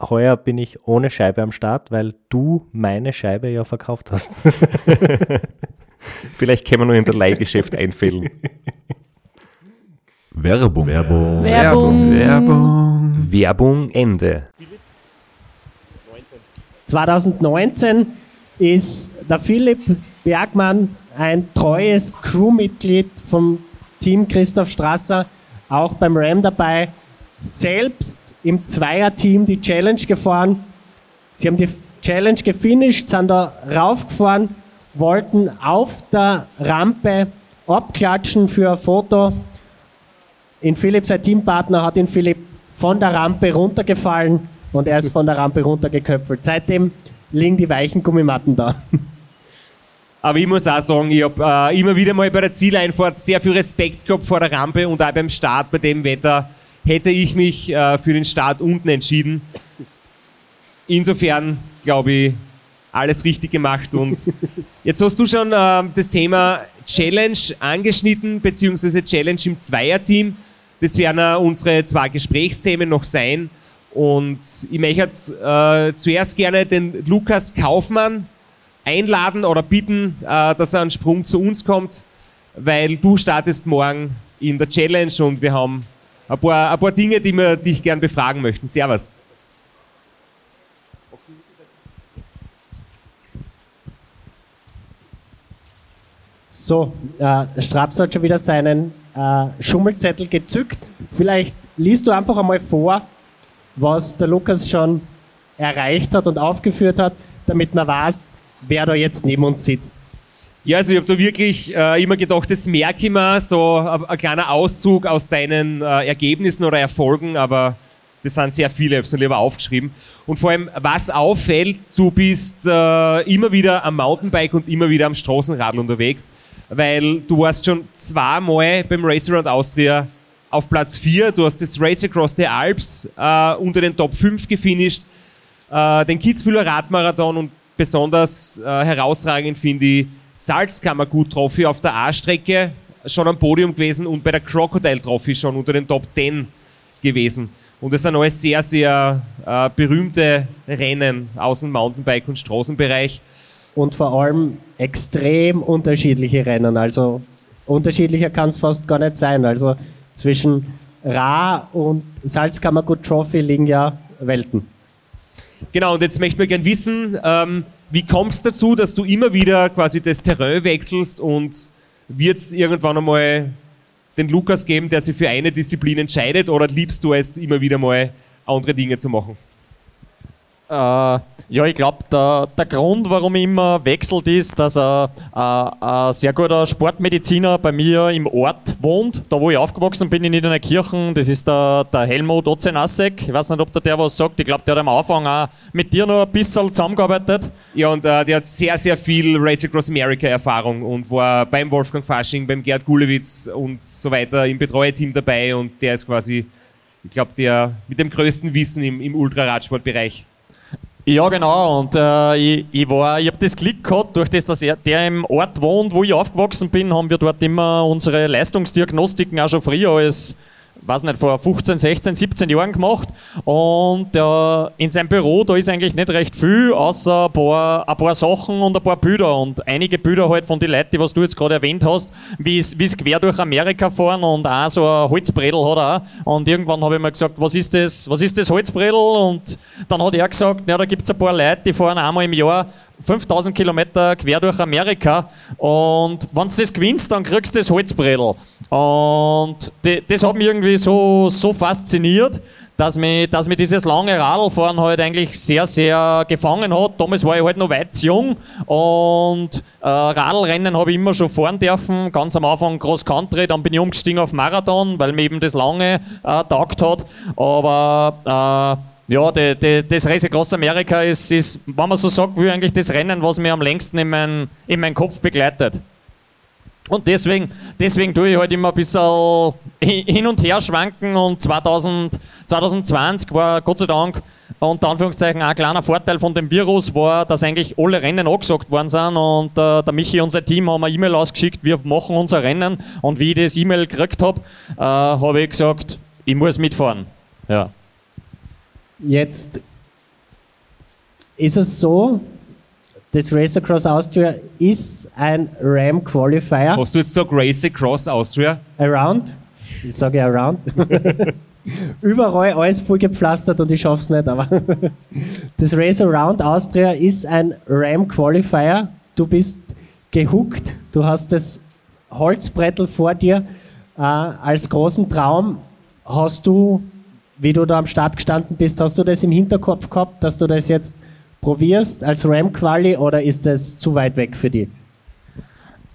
D: Heuer bin ich ohne Scheibe am Start, weil du meine Scheibe ja verkauft hast.
A: Vielleicht können wir nur in der Leihgeschäft einfällen.
B: Werbung. Werbung.
H: Werbung.
B: Werbung.
A: Werbung Ende.
C: 2019 ist der Philipp Bergmann ein treues Crewmitglied vom Team Christoph Strasser, auch beim Ram dabei, selbst im Zweierteam die Challenge gefahren. Sie haben die Challenge gefinisht, sind da raufgefahren, wollten auf der Rampe abklatschen für ein Foto. In Philipp, sein Teampartner, hat ihn Philipp von der Rampe runtergefallen und er ist von der Rampe runtergeköpfelt. Seitdem liegen die weichen Gummimatten da.
E: Aber ich muss auch sagen, ich habe äh, immer wieder mal bei der Zieleinfahrt sehr viel Respekt gehabt vor der Rampe und auch beim Start bei dem Wetter hätte ich mich äh, für den Start unten entschieden. Insofern glaube ich, alles richtig gemacht. Und jetzt hast du schon äh, das Thema Challenge angeschnitten, beziehungsweise Challenge im Zweierteam. Das werden äh, unsere zwei Gesprächsthemen noch sein. Und ich möchte äh, zuerst gerne den Lukas Kaufmann einladen oder bitten, äh, dass er einen Sprung zu uns kommt, weil du startest morgen in der Challenge und wir haben ein paar, ein paar Dinge, die wir dich gern befragen möchten. Servus.
C: So, äh, Straps hat schon wieder seinen äh, Schummelzettel gezückt. Vielleicht liest du einfach einmal vor, was der Lukas schon erreicht hat und aufgeführt hat, damit man weiß, wer da jetzt neben uns sitzt.
E: Ja, also ich habe da wirklich äh, immer gedacht, das merke ich mir, so ein, ein kleiner Auszug aus deinen äh, Ergebnissen oder Erfolgen, aber das sind sehr viele, ich habe es lieber aufgeschrieben. Und vor allem, was auffällt, du bist äh, immer wieder am Mountainbike und immer wieder am Straßenrad unterwegs, weil du warst schon zweimal beim Race Around Austria auf Platz 4, du hast das Race Across the Alps äh, unter den Top 5 gefinisht, äh, den Kitzbühler Radmarathon und besonders äh, herausragend finde ich Salzkammergut Trophy auf der A-Strecke schon am Podium gewesen und bei der Crocodile Trophy schon unter den Top 10 gewesen. Und das sind alles sehr, sehr äh, berühmte Rennen aus dem Mountainbike- und Straßenbereich.
C: Und vor allem extrem unterschiedliche Rennen. Also unterschiedlicher kann es fast gar nicht sein. Also zwischen Ra und Salzkammergut Trophy liegen ja Welten.
E: Genau, und jetzt möchten wir gerne wissen, ähm, wie kommt es dazu, dass du immer wieder quasi das Terrain wechselst und wird es irgendwann einmal den Lukas geben, der sich für eine Disziplin entscheidet oder liebst du es immer wieder mal andere Dinge zu machen?
I: Äh, ja, ich glaube, der, der Grund, warum ich immer wechselt, ist, dass ein, ein sehr guter Sportmediziner bei mir im Ort wohnt, da wo ich aufgewachsen bin in Niederneukirchen. Das ist der, der Helmut Ozenasek. Ich weiß nicht, ob der, der was sagt. Ich glaube, der hat am Anfang auch mit dir noch ein bisschen zusammengearbeitet.
E: Ja, und äh, der hat sehr, sehr viel Race Across America Erfahrung und war beim Wolfgang Fasching, beim Gerd Gulewitz und so weiter im Betreuerteam dabei und der ist quasi, ich glaube, der mit dem größten Wissen im, im Ultraradsportbereich.
I: Ja, genau. Und äh, ich, ich, war, ich habe das Glück gehabt, durch das, dass er, der im Ort wohnt, wo ich aufgewachsen bin, haben wir dort immer unsere Leistungsdiagnostiken auch schon früher als weiß nicht, vor 15, 16, 17 Jahren gemacht. Und äh, in seinem Büro, da ist eigentlich nicht recht viel, außer ein paar, ein paar Sachen und ein paar Bilder. Und einige Bilder halt von den Leuten, die was du jetzt gerade erwähnt hast, wie es quer durch Amerika fahren und auch so ein Holzbredel hat er auch. Und irgendwann habe ich mir gesagt, was ist das, was ist das Holzbredel? Und dann hat er gesagt, ja, da gibt es ein paar Leute, die fahren einmal im Jahr 5000 Kilometer quer durch Amerika und wenn du das gewinnst, dann kriegst du das Holzbredel. Und das hat mich irgendwie so, so fasziniert, dass mich, dass mich dieses lange Radlfahren halt eigentlich sehr, sehr gefangen hat. Damals war ich halt noch weit jung und äh, Radlrennen habe ich immer schon fahren dürfen. Ganz am Anfang Cross Country, dann bin ich umgestiegen auf Marathon, weil mir eben das lange äh, taugt hat. Aber äh, ja, die, die, das Race Across America ist, ist, wenn man so sagt, wie eigentlich das Rennen, was mir am längsten in, mein, in meinen Kopf begleitet. Und deswegen, deswegen tue ich halt immer ein bisschen hin und her schwanken und 2000, 2020 war Gott sei Dank unter Anführungszeichen ein kleiner Vorteil von dem Virus war, dass eigentlich alle Rennen angesagt worden sind und äh, der Michi und sein Team haben eine E-Mail ausgeschickt, wir machen unser Rennen und wie ich das E-Mail gekriegt habe, äh, habe ich gesagt, ich muss mitfahren. Ja.
C: Jetzt ist es so, das Race Across Austria ist ein Ram Qualifier.
E: Hast du jetzt gesagt Race Across Austria?
C: Around. Ich sage around. Überall alles voll gepflastert und ich schaff's nicht, aber das Race Around Austria ist ein Ram Qualifier. Du bist gehuckt, du hast das Holzbrettel vor dir. Äh, als großen Traum hast du, wie du da am Start gestanden bist, hast du das im Hinterkopf gehabt, dass du das jetzt probierst als Ram-Quali oder ist das zu weit weg für dich?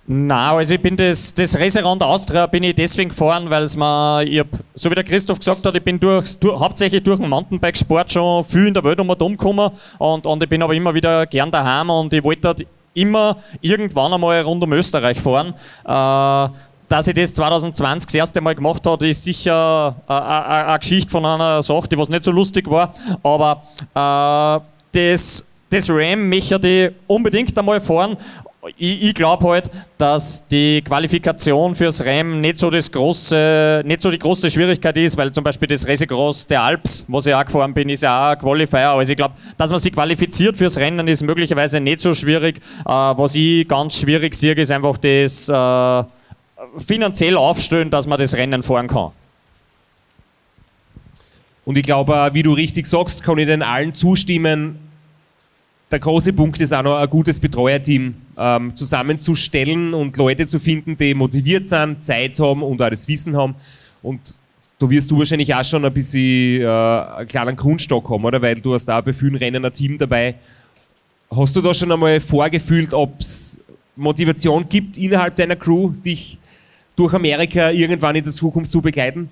I: Na, also ich bin das, das Racerand Austria bin ich deswegen gefahren, weil es mir, ich hab, so wie der Christoph gesagt hat, ich bin durch, durch, hauptsächlich durch den Mountainbike-Sport schon viel in der Welt um und umgekommen und, und ich bin aber immer wieder gern daheim und ich wollte halt immer irgendwann einmal rund um Österreich fahren. Äh, dass ich das 2020 das erste Mal gemacht habe, ist sicher äh, eine Geschichte von einer Sache, die was nicht so lustig war, aber äh, das, das Ram möchte ich unbedingt einmal fahren. Ich, ich glaube halt, dass die Qualifikation fürs Ram nicht so, das große, nicht so die große Schwierigkeit ist, weil zum Beispiel das Racecross der Alps, wo ich auch gefahren bin, ist ja auch ein Qualifier. Also ich glaube, dass man sich qualifiziert fürs Rennen ist möglicherweise nicht so schwierig. Äh, was ich ganz schwierig sehe, ist einfach das äh, finanziell aufstellen, dass man das Rennen fahren kann.
E: Und ich glaube, wie du richtig sagst, kann ich den allen zustimmen. Der große Punkt ist auch noch ein gutes Betreuerteam ähm, zusammenzustellen und Leute zu finden, die motiviert sind, Zeit haben und auch das Wissen haben. Und da wirst du wahrscheinlich auch schon ein bisschen äh, einen kleinen Grundstock haben, oder? Weil du hast da bei vielen Rennen ein Team dabei. Hast du da schon einmal vorgefühlt, ob es Motivation gibt innerhalb deiner Crew, dich durch Amerika irgendwann in der Zukunft zu begleiten?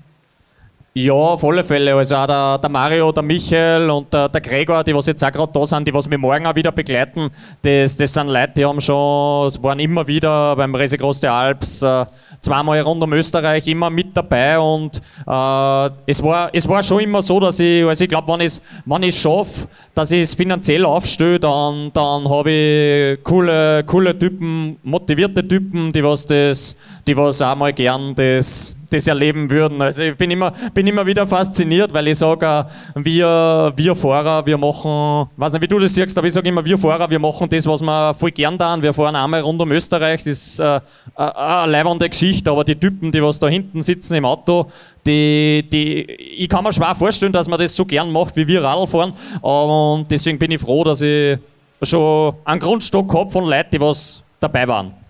I: Ja, auf alle Fälle. Also auch der, der Mario, der Michael und der, der Gregor, die was jetzt auch gerade da sind, die was mich morgen auch wieder begleiten, das, das sind Leute, die haben schon, es waren immer wieder beim Cross der Alps, äh, zweimal rund um Österreich, immer mit dabei und äh, es, war, es war schon immer so, dass ich, also ich glaube, wenn ich es wenn ich's schaffe, dass ich es finanziell aufstelle, dann, dann habe ich coole, coole Typen, motivierte Typen, die was das, die was auch mal gern das das erleben würden. Also ich bin immer, bin immer wieder fasziniert, weil ich sage, wir, wir Fahrer, wir machen, weiß nicht, wie du das siehst, aber ich sage immer, wir Fahrer, wir machen das, was wir voll gern tun. Wir fahren einmal rund um Österreich, das ist äh, eine leibende Geschichte, aber die Typen, die was da hinten sitzen im Auto, die, die, ich kann mir schwer vorstellen, dass man das so gern macht, wie wir Radl fahren. Und deswegen bin ich froh, dass ich schon einen Grundstock habe von Leuten, die was dabei waren.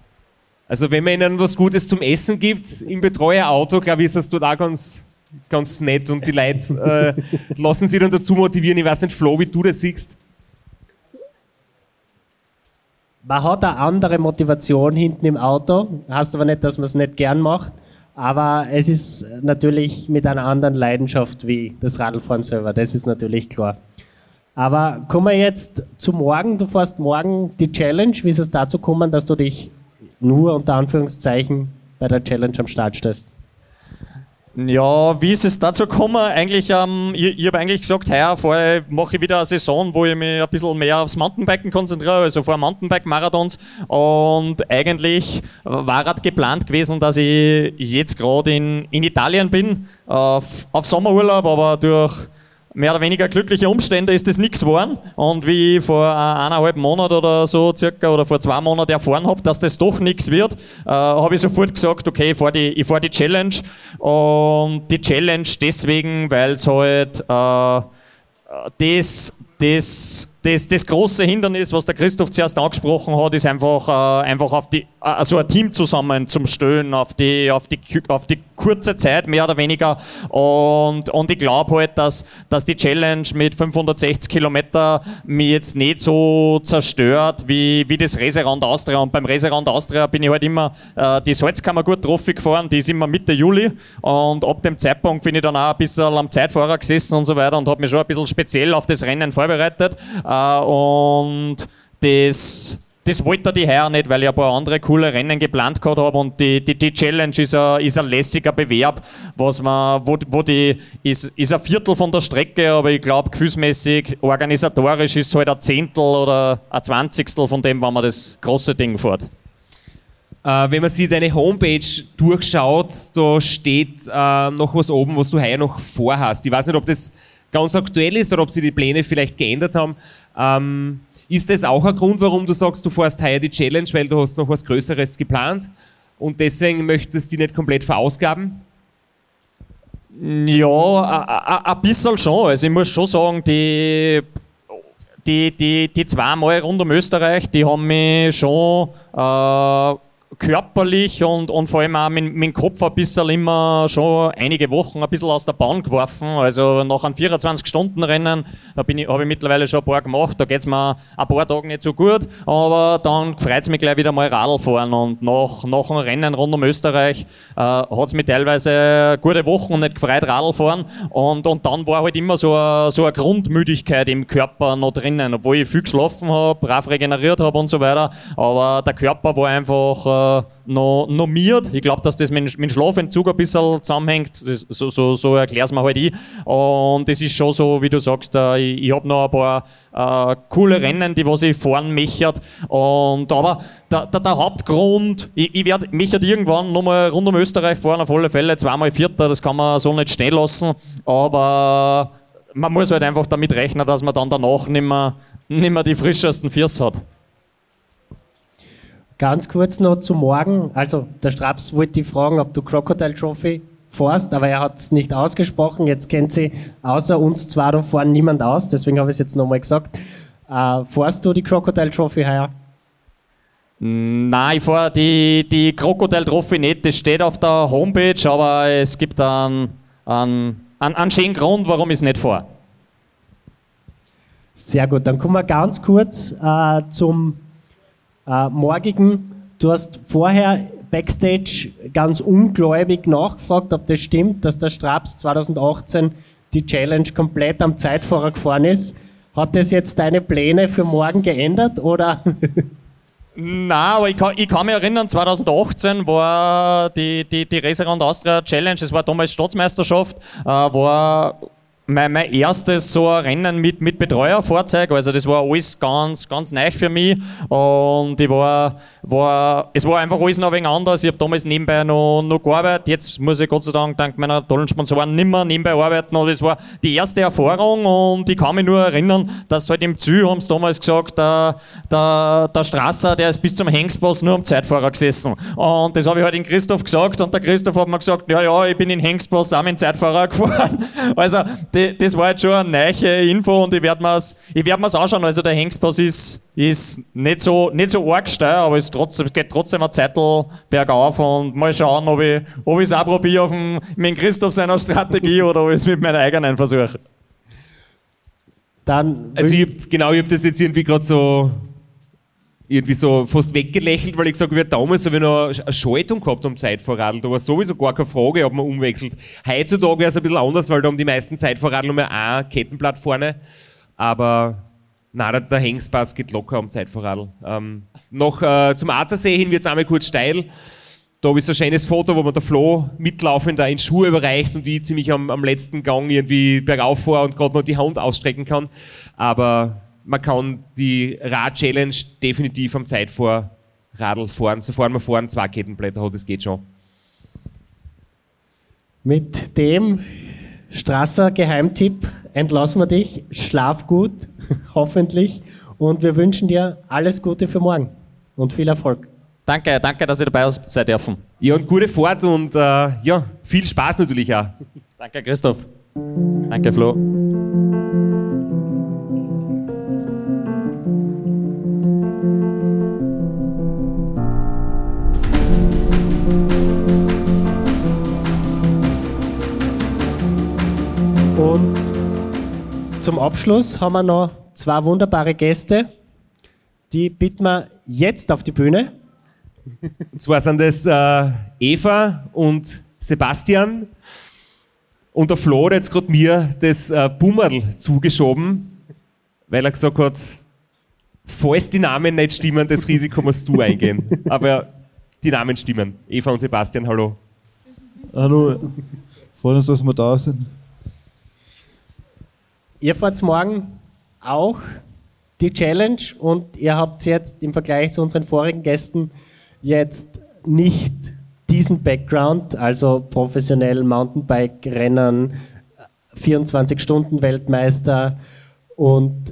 E: Also wenn man ihnen was Gutes zum Essen gibt im Betreuerauto, glaube ich, ist das dort auch ganz, ganz nett und die Leute äh, lassen sich dann dazu motivieren. Ich weiß nicht, Flo, wie du das siehst.
C: Man hat eine andere Motivation hinten im Auto. Heißt aber nicht, dass man es nicht gern macht. Aber es ist natürlich mit einer anderen Leidenschaft wie das Radlfahren selber. Das ist natürlich klar. Aber kommen wir jetzt zu morgen. Du fährst morgen die Challenge. Wie ist es dazu gekommen, dass du dich nur unter Anführungszeichen bei der Challenge am Start stehst?
I: Ja, wie ist es dazu gekommen? Eigentlich, ähm, ich, ich habe eigentlich gesagt, heuer vorher mache ich wieder eine Saison, wo ich mich ein bisschen mehr aufs Mountainbiken konzentriere, also vor Mountainbike-Marathons. Und eigentlich war es geplant gewesen, dass ich jetzt gerade in, in Italien bin, auf, auf Sommerurlaub, aber durch mehr oder weniger glückliche Umstände ist das nichts geworden. Und wie ich vor eineinhalb Monaten oder so circa oder vor zwei Monaten erfahren habe, dass das doch nichts wird, äh, habe ich sofort gesagt, okay, ich fahre die, fahr die Challenge. Und die Challenge deswegen, weil es halt äh, das, das das, das große Hindernis, was der Christoph zuerst angesprochen hat, ist einfach, äh, einfach auf die, äh, so ein Team zusammen zum Stellen, auf die, auf die, auf die kurze Zeit, mehr oder weniger. Und, und ich glaube halt, dass, dass die Challenge mit 560 Kilometer mich jetzt nicht so zerstört wie, wie das Reserand Austria. Und beim Reserand Austria bin ich halt immer äh, die Salzkammer gut drauf gefahren, die ist immer Mitte Juli. Und ab dem Zeitpunkt bin ich dann auch ein bisschen am Zeitfahrer gesessen und so weiter und habe mich schon ein bisschen speziell auf das Rennen vorbereitet. Äh, und das, das wollte die heuer nicht, weil ich ein paar andere coole Rennen geplant gehabt habe und die, die, die Challenge ist ein, ist ein lässiger Bewerb, was man, wo, wo die ist, ist ein Viertel von der Strecke, aber ich glaube gefühlsmäßig, organisatorisch ist es halt ein Zehntel oder ein Zwanzigstel von dem, wenn man das große Ding fährt.
E: Äh, wenn man sich deine Homepage durchschaut, da steht äh, noch was oben, was du heuer noch vorhast. Ich weiß nicht, ob das ganz aktuell ist oder ob sie die Pläne vielleicht geändert haben. Ähm, ist das auch ein Grund, warum du sagst, du fährst heuer die Challenge, weil du hast noch was Größeres geplant und deswegen möchtest du die nicht komplett verausgaben?
I: Ja, ein bisschen schon. Also ich muss schon sagen, die, die, die, die zweimal rund um Österreich, die haben mich schon äh, körperlich und, und vor allem auch mit, mit dem Kopf ein bisschen immer schon einige Wochen ein bisschen aus der Bahn geworfen. Also nach einem 24-Stunden-Rennen, da habe ich mittlerweile schon ein paar gemacht, da geht es mir ein paar Tage nicht so gut, aber dann freut es mich gleich wieder mal Radl fahren. Und nach, nach einem Rennen rund um Österreich äh, hat es mich teilweise gute Wochen nicht gefreut Radl fahren. Und, und dann war halt immer so eine, so eine Grundmüdigkeit im Körper noch drinnen, obwohl ich viel geschlafen habe, brav regeneriert habe und so weiter, aber der Körper war einfach äh, noch normiert. Ich glaube, dass das mit, mit Schlafentzug ein bisschen zusammenhängt. Das, so so, so erkläre es mir halt ich. Und es ist schon so, wie du sagst, äh, ich, ich habe noch ein paar äh, coole Rennen, die was ich fahren möchte. Und, aber der, der, der Hauptgrund, ich, ich werde mich irgendwann nochmal rund um Österreich fahren, auf alle Fälle, zweimal Vierter, das kann man so nicht stehen lassen. Aber man muss halt einfach damit rechnen, dass man dann danach nicht mehr, nicht mehr die frischesten Viers hat.
C: Ganz kurz noch zu morgen. Also, der Straps wollte dich fragen, ob du Crocodile Trophy fährst, aber er hat es nicht ausgesprochen. Jetzt kennt sie außer uns zwar da vorne niemand aus, deswegen habe ich es jetzt nochmal gesagt. Äh, fährst du die Crocodile Trophy heuer?
I: Nein, ich fahre die, die Crocodile Trophy nicht. Das steht auf der Homepage, aber es gibt einen, einen, einen, einen schönen Grund, warum ich es nicht fahre.
C: Sehr gut, dann kommen wir ganz kurz äh, zum äh, morgigen. Du hast vorher backstage ganz ungläubig nachgefragt, ob das stimmt, dass der Straps 2018 die Challenge komplett am Zeitfahrer gefahren ist. Hat das jetzt deine Pläne für morgen geändert oder?
I: Nein, aber ich kann, ich kann, mich erinnern, 2018 war die, die, die Racer Austria Challenge, es war damals Staatsmeisterschaft, äh, war mein, mein erstes so ein Rennen mit, mit Betreuerfahrzeug, also das war alles ganz, ganz neu für mich und ich war, war, es war einfach alles noch ein wenig anders. Ich habe damals nebenbei noch, noch gearbeitet, jetzt muss ich Gott sei Dank dank meiner tollen Sponsoren nicht mehr nebenbei arbeiten und es war die erste Erfahrung und ich kann mich nur erinnern, dass halt im Ziel haben sie damals gesagt, der, der, der Strasser, der ist bis zum Hengstpass nur am Zeitfahrer gesessen und das habe ich halt in Christoph gesagt und der Christoph hat mir gesagt, ja, ja, ich bin in Hengstpass auch mit dem Zeitfahrer gefahren. Also die, das war jetzt schon eine neue Info und ich werde mir es werd anschauen. Also der Hengstpass ist, ist nicht, so, nicht so arg steil, aber es, trotzdem, geht trotzdem ein Zettel bergauf und mal schauen, ob ich es auch probiere auf dem, mit Christoph seiner Strategie oder ob ich es mit meiner eigenen versuche.
E: Dann also ich, genau, ich habe das jetzt irgendwie gerade so irgendwie so fast weggelächelt, weil ich gesagt habe, damals habe ich noch eine Schaltung gehabt am Zeitvorradl. Da war sowieso gar keine Frage, ob man umwechselt. Heutzutage wäre es ein bisschen anders, weil da haben die meisten Zeitvorradl nur ein Kettenblatt vorne. Aber nein, der, der Hengstpass geht locker am Zeitvorradl. Ähm, noch äh, zum Attersee hin wird es einmal kurz steil. Da habe ich so ein schönes Foto, wo man der Flo mitlaufend da in Schuhe überreicht und ich ziemlich am, am letzten Gang irgendwie bergauf fahre und gerade noch die Hand ausstrecken kann. Aber man kann die Rad-Challenge definitiv am Zeit vor Radl fahren, sofern man vorne zwei Kettenblätter hat, das geht schon.
C: Mit dem Strasser Geheimtipp entlassen wir dich. Schlaf gut, hoffentlich. Und wir wünschen dir alles Gute für morgen und viel Erfolg.
I: Danke, danke, dass ihr dabei seid dürfen.
E: Ja, und gute Fahrt und äh, ja, viel Spaß natürlich auch.
I: Danke, Christoph. Danke, Flo.
C: Und zum Abschluss haben wir noch zwei wunderbare Gäste. Die bitten wir jetzt auf die Bühne.
E: Und zwar sind das äh, Eva und Sebastian. Und der Flo hat jetzt gerade mir das äh, Bummerl zugeschoben, weil er gesagt hat, falls die Namen nicht stimmen, das Risiko musst du eingehen. Aber die Namen stimmen. Eva und Sebastian, hallo.
H: Hallo, freuen uns, dass wir da sind.
C: Ihr fahrt morgen auch die Challenge und ihr habt jetzt im Vergleich zu unseren vorigen Gästen jetzt nicht diesen Background, also professionell Mountainbike-Rennen, 24-Stunden-Weltmeister und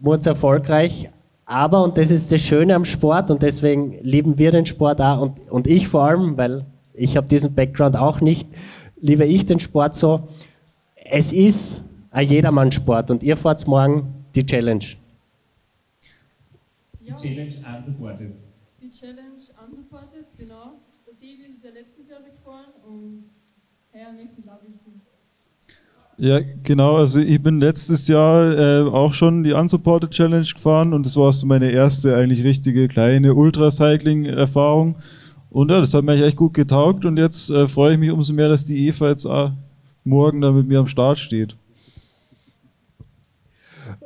C: Murz erfolgreich. Aber, und das ist das Schöne am Sport und deswegen lieben wir den Sport auch und, und ich vor allem, weil ich habe diesen Background auch nicht, liebe ich den Sport so. Es ist ein Jedermann-Sport und ihr fahrt morgen die Challenge.
E: Die Challenge unsupported.
J: Die Challenge unsupported, genau. Der Sebi ist ja letztes Jahr gefahren und heuer möchte ich es auch wissen.
H: Ja, genau. Also ich bin letztes Jahr äh, auch schon die Unsupported Challenge gefahren und das war so meine erste eigentlich richtige kleine Ultracycling-Erfahrung. Und ja, das hat mir eigentlich echt gut getaugt und jetzt äh, freue ich mich umso mehr, dass die Eva jetzt auch morgen da mit mir am Start steht.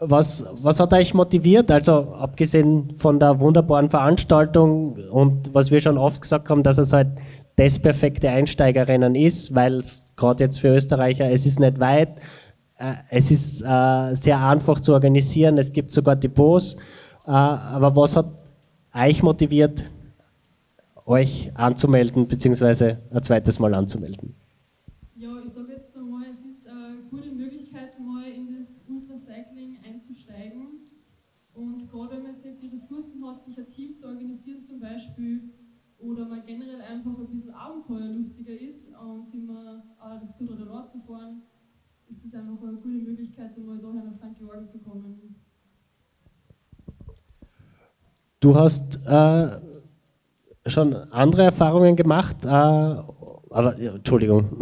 C: Was, was hat euch motiviert? Also abgesehen von der wunderbaren Veranstaltung und was wir schon oft gesagt haben, dass es halt das perfekte Einsteigerrennen ist, weil es gerade jetzt für Österreicher, es ist nicht weit, äh, es ist äh, sehr einfach zu organisieren, es gibt sogar Depots. Äh, aber was hat euch motiviert, euch anzumelden, beziehungsweise ein zweites Mal anzumelden?
J: Ja, ich sage jetzt einmal, es ist eine gute Möglichkeit, mal in das Ultracycling einzusteigen. Und gerade wenn man jetzt nicht die Ressourcen hat, sich ein Team zu organisieren zum Beispiel, oder man generell einfach ein bisschen abenteuerlustiger ist und sich mal auch das Zug oder zu fahren, ist es einfach eine gute Möglichkeit, mal daher nach St. Georgen zu kommen.
C: Du hast äh, schon andere Erfahrungen gemacht, äh, aber ja, Entschuldigung,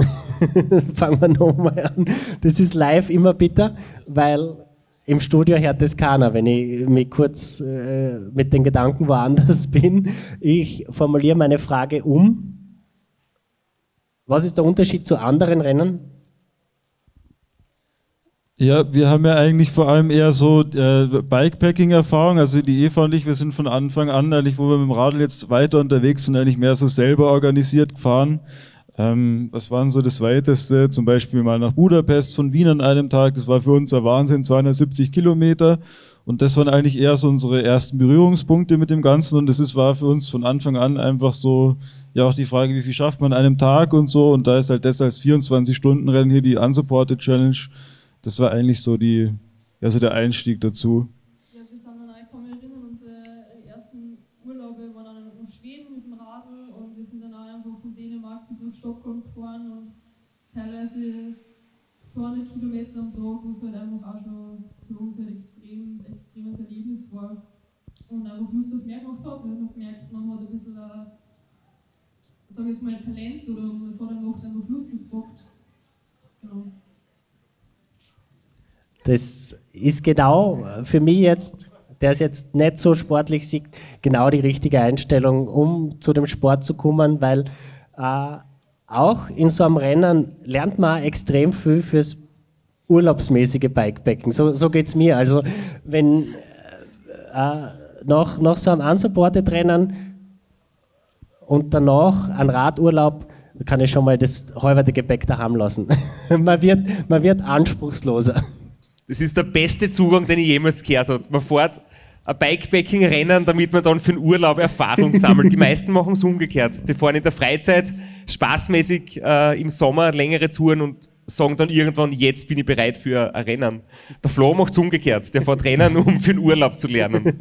C: fangen wir nochmal an. Das ist live immer bitter, weil im Studio hört das keiner, wenn ich mich kurz äh, mit den Gedanken woanders bin. Ich formuliere meine Frage um. Was ist der Unterschied zu anderen Rennen?
H: Ja, wir haben ja eigentlich vor allem eher so äh, Bikepacking-Erfahrung. Also die Eva und ich, wir sind von Anfang an, eigentlich, wo wir mit dem Radl jetzt weiter unterwegs sind, eigentlich mehr so selber organisiert gefahren. Ähm, was war denn so das Weiteste? Zum Beispiel mal nach Budapest von Wien an einem Tag. Das war für uns ein Wahnsinn, 270 Kilometer. Und das waren eigentlich eher so unsere ersten Berührungspunkte mit dem Ganzen. Und das ist, war für uns von Anfang an einfach so, ja auch die Frage, wie viel schafft man an einem Tag und so. Und da ist halt das als 24-Stunden-Rennen hier die Unsupported Challenge. Das war eigentlich so die, ja, so der Einstieg dazu.
J: Ja, wir sind dann auch, ich kann mich erinnern, unsere ersten Urlaube waren dann nach Schweden mit dem Radl und wir sind dann auch einfach von Dänemark bis nach Stockholm gefahren und teilweise 200 Kilometer am Tag, was halt einfach auch schon für uns ein extrem, extremes Erlebnis war und einfach Lust auf mehr gemacht hat. Wir haben gemerkt, man hat ein bisschen, ein, sag ich jetzt mal, Talent oder es hat einfach, einfach Lust, es bockt. Genau.
C: Das ist genau für mich jetzt, der es jetzt nicht so sportlich sieht, genau die richtige Einstellung, um zu dem Sport zu kommen, weil äh, auch in so einem Rennen lernt man extrem viel fürs urlaubsmäßige Bikepacken. So, so geht es mir. Also wenn äh, nach, nach so einem unsupported Rennen und danach ein Radurlaub, kann ich schon mal das halbe Gepäck daheim lassen. man, wird, man wird anspruchsloser.
E: Das ist der beste Zugang, den ich jemals gehört habe. Man fährt Bikepacking-Rennen, damit man dann für den Urlaub Erfahrung sammelt. Die meisten machen es umgekehrt. Die fahren in der Freizeit spaßmäßig äh, im Sommer längere Touren und sagen dann irgendwann, jetzt bin ich bereit für ein Rennen. Der Flo macht es umgekehrt. Der fährt Rennen, um für den Urlaub zu lernen.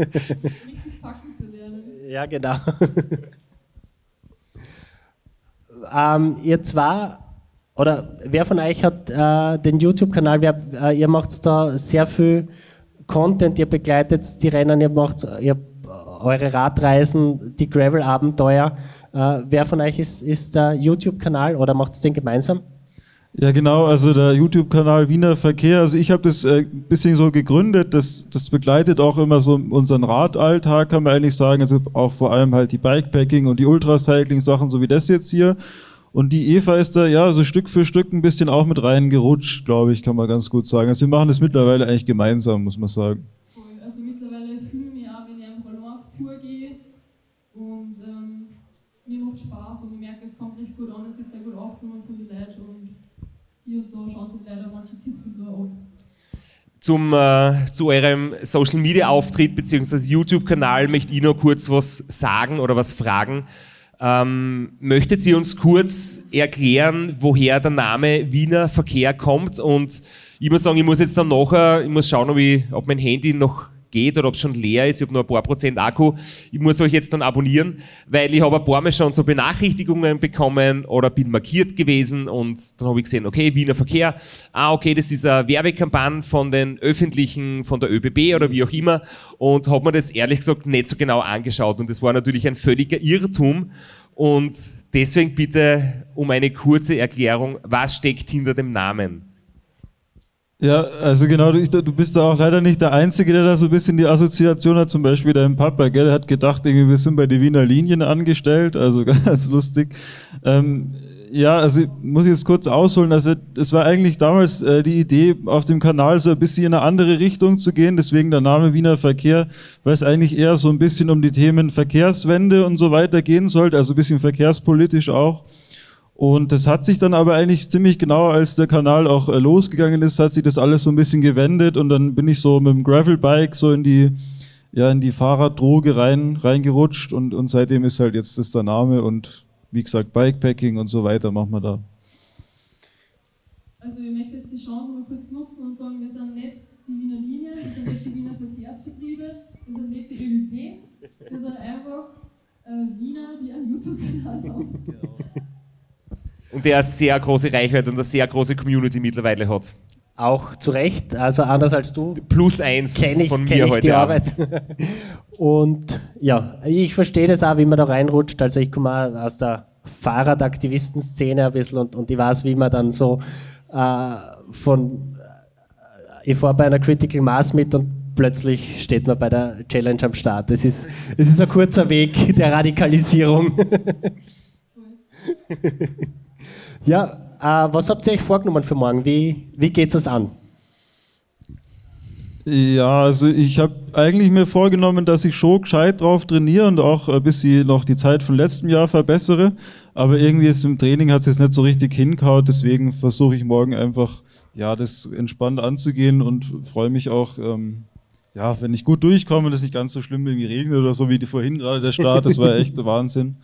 C: Ja, genau. ähm, ihr zwei, oder wer von euch hat äh, den YouTube-Kanal, äh, ihr macht da sehr viel Content, ihr begleitet die Rennen, ihr macht ihr, eure Radreisen, die Gravel-Abenteuer. Äh, wer von euch ist, ist der YouTube-Kanal oder macht es den gemeinsam?
H: Ja, genau, also der YouTube-Kanal Wiener Verkehr, also ich habe das äh, ein bisschen so gegründet, das, das begleitet auch immer so unseren Radalltag, kann man eigentlich sagen, also auch vor allem halt die Bikepacking und die Ultracycling-Sachen, so wie das jetzt hier. Und die Eva ist da ja so Stück für Stück ein bisschen auch mit reingerutscht, glaube ich, kann man ganz gut sagen. Also wir machen das mittlerweile eigentlich gemeinsam, muss man sagen.
J: Also mittlerweile fühle ich mich auch, wenn ich einfach allein auf Tour gehe und ähm, mir macht Spaß und ich merke, es kommt echt gut an, es wird sehr gut aufgenommen von den Leuten und hier und da schauen sich leider manche Tipps und so an.
E: Zum, äh, zu eurem Social Media Auftritt bzw. YouTube-Kanal möchte ich noch kurz was sagen oder was fragen. Ähm, möchtet ihr uns kurz erklären, woher der Name Wiener Verkehr kommt? Und ich muss sagen, ich muss jetzt dann nachher, ich muss schauen, ob, ich, ob mein Handy noch geht oder ob es schon leer ist. Ich habe nur ein paar Prozent Akku. Ich muss euch jetzt dann abonnieren, weil ich habe ein paar Mal schon so Benachrichtigungen bekommen oder bin markiert gewesen und dann habe ich gesehen, okay, Wiener Verkehr. Ah, okay, das ist eine Werbekampagne von den Öffentlichen, von der ÖBB oder wie auch immer und habe mir das ehrlich gesagt nicht so genau angeschaut und das war natürlich ein völliger Irrtum und deswegen bitte um eine kurze Erklärung, was steckt hinter dem Namen?
H: Ja, also genau, du, bist da auch leider nicht der Einzige, der da so ein bisschen die Assoziation hat. Zum Beispiel dein Papa, gell, der hat gedacht, irgendwie, wir sind bei den Wiener Linien angestellt, also ganz lustig. Ähm, ja, also muss ich jetzt kurz ausholen. Also es war eigentlich damals äh, die Idee, auf dem Kanal so ein bisschen in eine andere Richtung zu gehen. Deswegen der Name Wiener Verkehr, weil es eigentlich eher so ein bisschen um die Themen Verkehrswende und so weiter gehen sollte, also ein bisschen verkehrspolitisch auch. Und das hat sich dann aber eigentlich ziemlich genau, als der Kanal auch äh, losgegangen ist, hat sich das alles so ein bisschen gewendet und dann bin ich so mit dem Gravelbike so in die, ja, in die Fahrraddroge rein, reingerutscht und, und seitdem ist halt jetzt das der Name und wie gesagt Bikepacking und so weiter machen wir da.
J: Also ich möchte jetzt die Chance mal kurz nutzen und sagen, wir sind nicht die Wiener Linie, wir sind nicht die Wiener Verkehrsbetriebe, wir sind nicht die ÖBB, wir sind einfach äh, Wiener, die einen YouTube-Kanal haben.
E: Und der eine sehr große Reichweite und eine sehr große Community mittlerweile hat.
C: Auch zu Recht, also anders als du.
E: Plus eins
C: kenn ich,
E: von
C: kenn
E: mir
C: ich
E: heute
C: die
E: Abend.
C: Arbeit. Und ja, ich verstehe das auch, wie man da reinrutscht. Also ich komme auch aus der Fahrradaktivisten-Szene ein bisschen und, und ich weiß, wie man dann so äh, von äh, ich fahre bei einer Critical Mass mit und plötzlich steht man bei der Challenge am Start. Das ist, das ist ein kurzer Weg der Radikalisierung. ja, äh, was habt ihr euch vorgenommen für morgen? Wie, wie geht es an?
H: Ja, also ich habe eigentlich mir vorgenommen, dass ich schon gescheit drauf trainiere und auch ein bisschen noch die Zeit von letztem Jahr verbessere. Aber irgendwie ist im Training hat es jetzt nicht so richtig hingehauen, deswegen versuche ich morgen einfach ja das entspannt anzugehen und freue mich auch, ähm, ja, wenn ich gut durchkomme und es nicht ganz so schlimm irgendwie regnet oder so wie vorhin gerade der Start, das war echt Wahnsinn.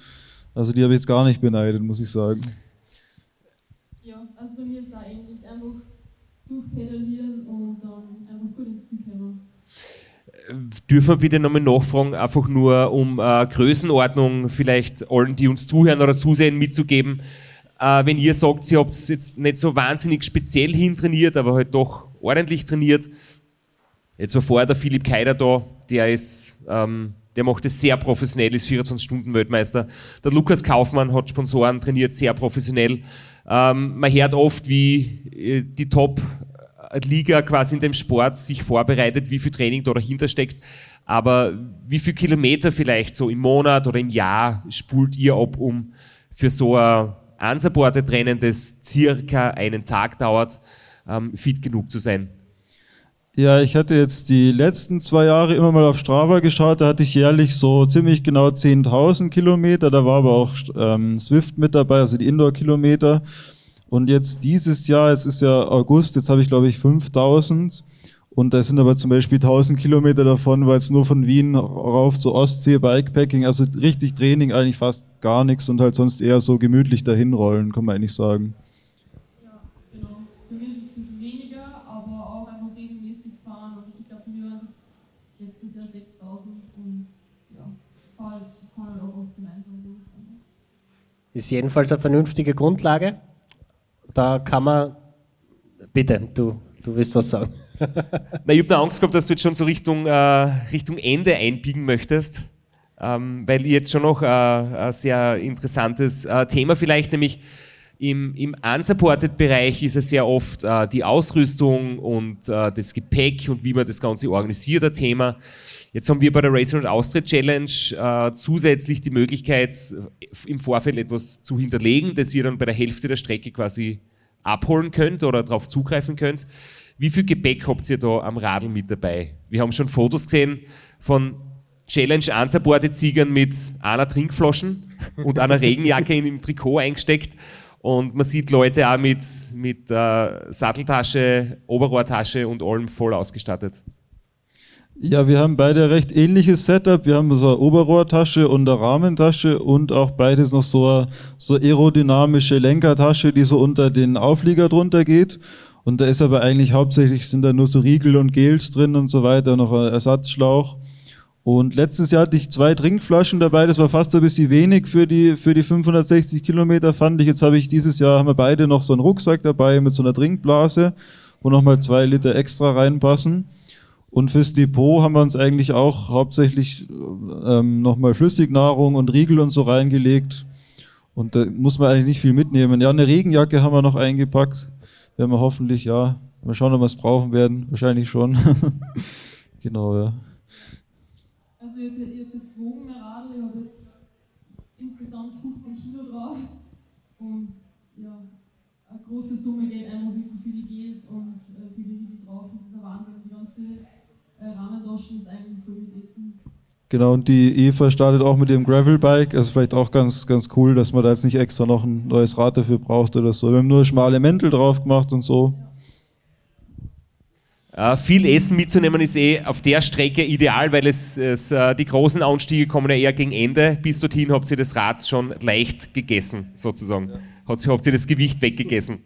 H: Also die habe ich jetzt gar nicht beneidet, muss ich sagen.
J: Ja, also bei mir ist es auch ähnlich. Einfach durchpedalieren und dann einfach gut ins Ziel kommen.
E: Dürfen wir bitte nochmal nachfragen, einfach nur um äh, Größenordnung vielleicht allen, die uns zuhören oder zusehen, mitzugeben. Äh, wenn ihr sagt, ihr habt es jetzt nicht so wahnsinnig speziell hintrainiert, aber halt doch ordentlich trainiert. Jetzt war vorher der Philipp Keider da, der ist, ähm, der macht es sehr professionell, ist 24-Stunden-Weltmeister. Der Lukas Kaufmann hat Sponsoren, trainiert sehr professionell. Ähm, man hört oft, wie äh, die Top-Liga quasi in dem Sport sich vorbereitet, wie viel Training da dahinter steckt. Aber wie viel Kilometer vielleicht so im Monat oder im Jahr spult ihr ab, um für so ein unsupported das circa einen Tag dauert, ähm, fit genug zu sein?
H: Ja, ich hatte jetzt die letzten zwei Jahre immer mal auf Strava geschaut, da hatte ich jährlich so ziemlich genau 10.000 Kilometer, da war aber auch ähm, Swift mit dabei, also die Indoor-Kilometer. Und jetzt dieses Jahr, es ist ja August, jetzt habe ich glaube ich 5.000 und da sind aber zum Beispiel 1.000 Kilometer davon, weil es nur von Wien rauf zur Ostsee Bikepacking, also richtig Training eigentlich fast gar nichts und halt sonst eher so gemütlich dahin rollen, kann man eigentlich sagen.
J: Ja, genau. Bei mir ist es ein bisschen weniger, aber auch einfach regelmäßig fahren. Und ich glaube, bei mir waren es jetzt letztes Jahr 6000 und ja, fahren fahren halt auch oft gemeinsam so.
C: Ist jedenfalls eine vernünftige Grundlage. Da kann man. Bitte, du, du willst was sagen.
E: Na, ich habe da Angst gehabt, dass du jetzt schon so Richtung, äh, Richtung Ende einbiegen möchtest, ähm, weil ihr jetzt schon noch äh, ein sehr interessantes äh, Thema vielleicht, nämlich Im, im Unsupported-Bereich ist es sehr oft äh, die Ausrüstung und äh, das Gepäck und wie man das Ganze organisiert, ein Thema. Jetzt haben wir bei der Racer und Austria Challenge äh, zusätzlich die Möglichkeit, im Vorfeld etwas zu hinterlegen, das ihr dann bei der Hälfte der Strecke quasi abholen könnt oder darauf zugreifen könnt. Wie viel Gepäck habt ihr da am Radl mit dabei? Wir haben schon Fotos gesehen von Challenge unsupported Siegern mit einer Trinkflaschen und einer Regenjacke in, im Trikot eingesteckt. Und man sieht Leute auch mit, mit äh, Satteltasche, Oberrohrtasche und allem voll ausgestattet.
H: Ja, wir haben beide recht ähnliches Setup. Wir haben so eine Oberrohrtasche und eine Rahmentasche und auch beides noch so eine so aerodynamische Lenkertasche, die so unter den Auflieger drunter geht. Und da ist aber eigentlich hauptsächlich sind da nur so Riegel und Gels drin und so weiter, noch ein Ersatzschlauch. Und letztes Jahr hatte ich zwei Trinkflaschen dabei, das war fast ein bisschen wenig für die, für die 560 Kilometer, fand ich. Jetzt habe ich dieses Jahr, haben wir beide noch so einen Rucksack dabei mit so einer Trinkblase, wo nochmal zwei Liter extra reinpassen. Und fürs Depot haben wir uns eigentlich auch hauptsächlich ähm, nochmal Flüssignahrung und Riegel und so reingelegt. Und da muss man eigentlich nicht viel mitnehmen. Ja, eine Regenjacke haben wir noch eingepackt. Werden wir hoffentlich, ja, mal schauen, ob wir es brauchen werden. Wahrscheinlich schon. genau, ja.
J: Also ihr, habt jetzt gewogen, mein Radl, ihr habt jetzt insgesamt 15 Kilo drauf und ja, eine große Summe geht einfach für die Gels und äh, für die Riegel drauf. Das ist ein Wahnsinn. Die ganze äh, Rahmentaschen ist eigentlich voll mit Essen.
H: Genau, und die Eva startet auch mit dem Gravelbike. Also vielleicht auch ganz, ganz cool, dass man da jetzt nicht extra noch ein neues Rad dafür braucht oder so. Wir haben nur schmale Mäntel drauf gemacht und so.
E: Uh, viel Essen mitzunehmen ist eh auf der Strecke ideal, weil es, es uh, die großen Anstiege kommen ja eher gegen Ende. Bis dorthin habt ihr das Rad schon leicht gegessen, sozusagen. Ja. Habt ihr das Gewicht weggegessen?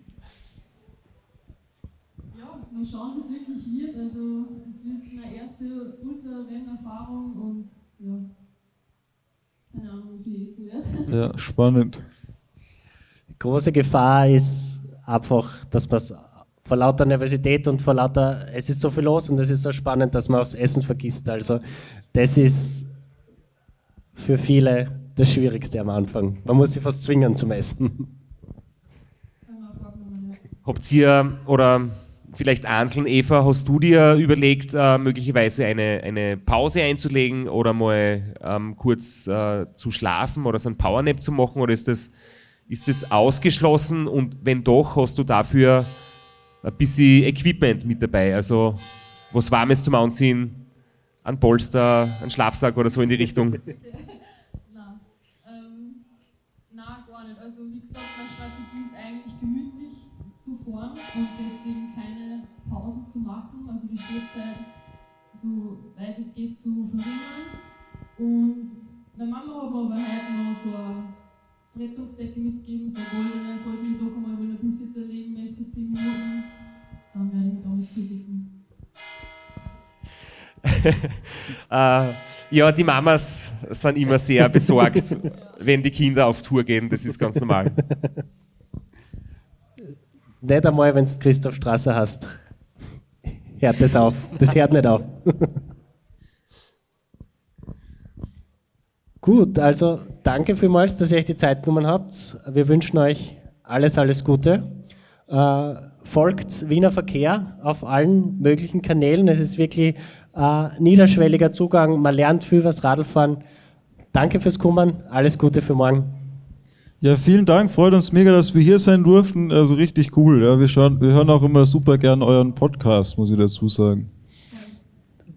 J: Ja, mal schauen, wie es wirklich wird. Also, es ist meine erste Ultra-Rennerfahrung und ja, keine Ahnung, wie viel essen wird.
H: Ja, spannend.
C: Große Gefahr ist einfach, dass man vor lauter Nervosität und vor lauter, es ist so viel los und es ist so spannend, dass man aufs Essen vergisst. Also das ist für viele das Schwierigste am Anfang. Man muss sich fast zwingen zum Essen.
E: Habt ihr oder vielleicht einzeln, Eva, hast du dir überlegt, äh, möglicherweise eine, eine Pause einzulegen oder mal ähm, kurz äh, zu schlafen oder so ein Powernap zu machen oder ist das, ist das ausgeschlossen und wenn doch, hast du dafür ein bisschen Equipment mit dabei. Also was Warmes zum Anziehen, ein Polster, ein Schlafsack oder so in die Richtung.
J: nein. Ähm, nein, gar nicht. Also wie gesagt, meine Strategie ist eigentlich gemütlich zu fahren und deswegen keine Pausen zu machen. Also die Stehzeit so weit es geht zu verringern. Und meine Mama hat mir aber heute noch so eine Rettungsdecke mitgegeben, so eine goldene, falls ich mich doch einmal in der Bussitte legen möchte, 10 Minuten dann werden wir damit zudecken.
E: äh, ja, die Mamas sind immer sehr besorgt, wenn die Kinder auf Tour gehen. Das ist ganz normal.
C: Nicht einmal, wenn du Christoph Strasser hast. Hört das auf. Das hört nicht auf. Gut, also danke vielmals, dass ihr euch die Zeit genommen habt. Wir wünschen euch alles, alles Gute. Äh, folgt Wiener Verkehr auf allen möglichen Kanälen. Es ist wirklich äh, niederschwelliger Zugang. Man lernt viel was Radlfahren. Danke fürs Kommen. Alles Gute für morgen.
H: Ja, vielen Dank. Freut uns mega, dass wir hier sein durften. Also richtig cool. Ja, wir, schauen, wir hören auch immer super gern euren Podcast, muss ich dazu sagen.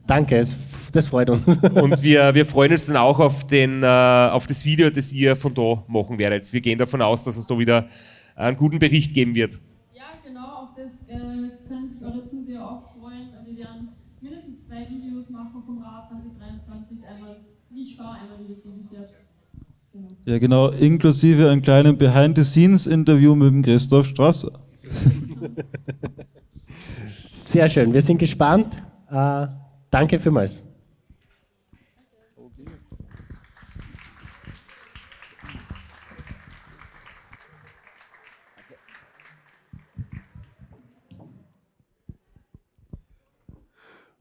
C: Danke, es, das freut uns.
E: Und wir, wir freuen uns dann auch auf, den, äh, auf das Video, das ihr von da machen werdet. Wir gehen davon aus, dass es da wieder einen guten Bericht geben wird
J: das äh, können sich eure Zuseher auch freuen. Wir werden mindestens zwei Videos machen vom Rad 2023. Einmal wie ich fahre, einmal wie es so fährt.
H: Ja, genau, inklusive einem kleinen Behind-the-Scenes-Interview mit dem Christoph Strasser.
C: Sehr schön, wir sind gespannt. Äh, danke vielmals.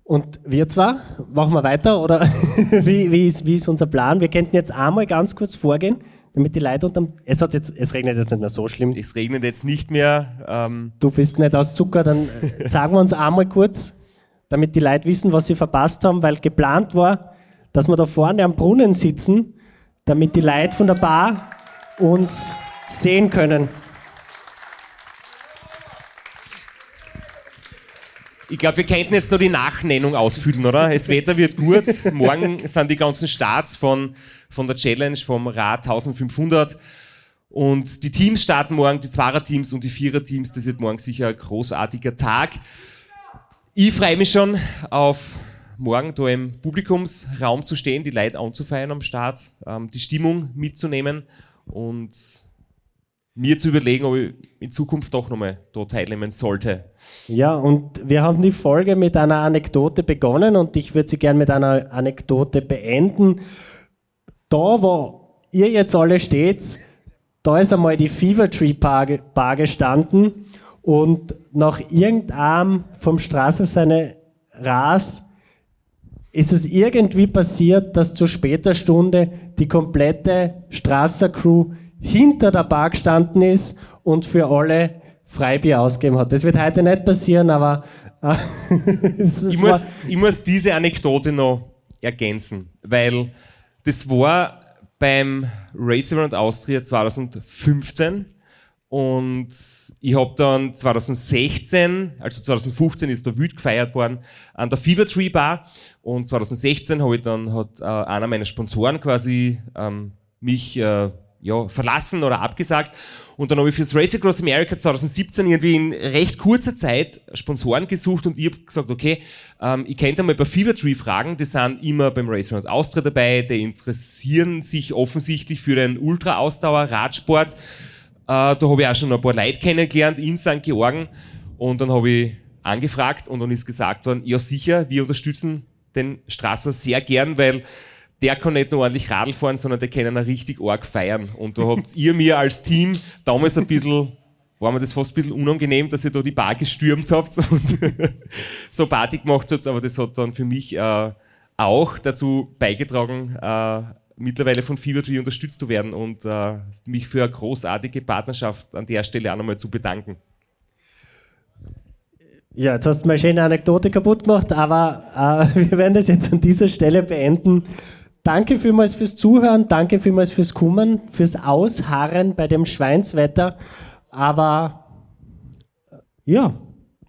C: Und wir zwar, machen wir weiter oder wie, wie, ist, wie ist unser Plan? Wir könnten jetzt einmal ganz kurz vorgehen, damit die Leute unterm. Es, hat jetzt, es regnet jetzt nicht mehr so schlimm.
E: Es regnet jetzt nicht mehr. Ähm,
C: Du bist nicht aus Zucker, dann äh, sagen wir uns einmal kurz, damit die Leute wissen, was sie verpasst haben, weil geplant war, dass wir da vorne am Brunnen sitzen, damit die Leute von der Bar uns sehen können.
E: Ich glaube, wir könnten jetzt noch die Nachnennung ausfüllen, oder? Das Wetter wird gut. Morgen sind die ganzen Starts von, von der Challenge, vom Rad 1500. Und die Teams starten morgen, die Zweier-Teams und die Vierer-Teams. Das wird morgen sicher ein großartiger Tag. Ich freue mich schon auf morgen da im Publikumsraum zu stehen, die Leute anzufeiern am Start, ähm, die Stimmung mitzunehmen und mir zu überlegen, ob ich in Zukunft doch nochmal da teilnehmen sollte.
C: Ja, und wir haben die Folge mit einer Anekdote begonnen und ich würde sie gerne mit einer Anekdote beenden. Da, wo ihr jetzt alle steht, da ist einmal die Fever Tree Bar, ge- Bar gestanden und nach irgendeinem vom Straße seine Ras ist es irgendwie passiert, dass zu später Stunde die komplette Strasser-Crew hinter der Bar gestanden ist und für alle Freibier ausgegeben hat. Das wird heute nicht passieren, aber äh, es,
E: ich, muss, ich muss diese Anekdote noch ergänzen, weil das war beim Race Around Austria 2015 und ich habe dann 2016, also 2015 ist da wild gefeiert worden an der Fever Tree Bar und 2016 habe ich dann hat äh, einer meiner Sponsoren quasi ähm, mich äh, ja, verlassen oder abgesagt und dann habe ich fürs Race Across America 2017 irgendwie in recht kurzer Zeit Sponsoren gesucht und ich habe gesagt, okay, ähm, ich könnte mal bei Fever Tree fragen, die sind immer beim Race Around Austria dabei, die interessieren sich offensichtlich für den Ultra-Ausdauer, Radsport. Äh, da habe ich auch schon ein paar Leute kennengelernt in St. Georgen und dann habe ich angefragt und dann ist gesagt worden, ja sicher, wir unterstützen den Strasser sehr gern, weil der kann nicht nur ordentlich Radl fahren, sondern der kann auch richtig arg feiern. Und da habt ihr mir als Team damals ein bisschen, war mir das fast ein bisschen unangenehm, dass ihr da die Bar gestürmt habt und so Party gemacht habt, aber das hat dann für mich äh, auch dazu beigetragen, äh, mittlerweile von Fever Tree unterstützt zu werden und äh, mich für eine großartige Partnerschaft an der Stelle auch nochmal zu bedanken.
C: Ja, jetzt hast du mal eine schöne Anekdote kaputt gemacht, aber äh, wir werden das jetzt an dieser Stelle beenden. Danke vielmals fürs Zuhören, danke vielmals fürs Kommen, fürs Ausharren bei dem Schweinswetter. Aber äh, ja,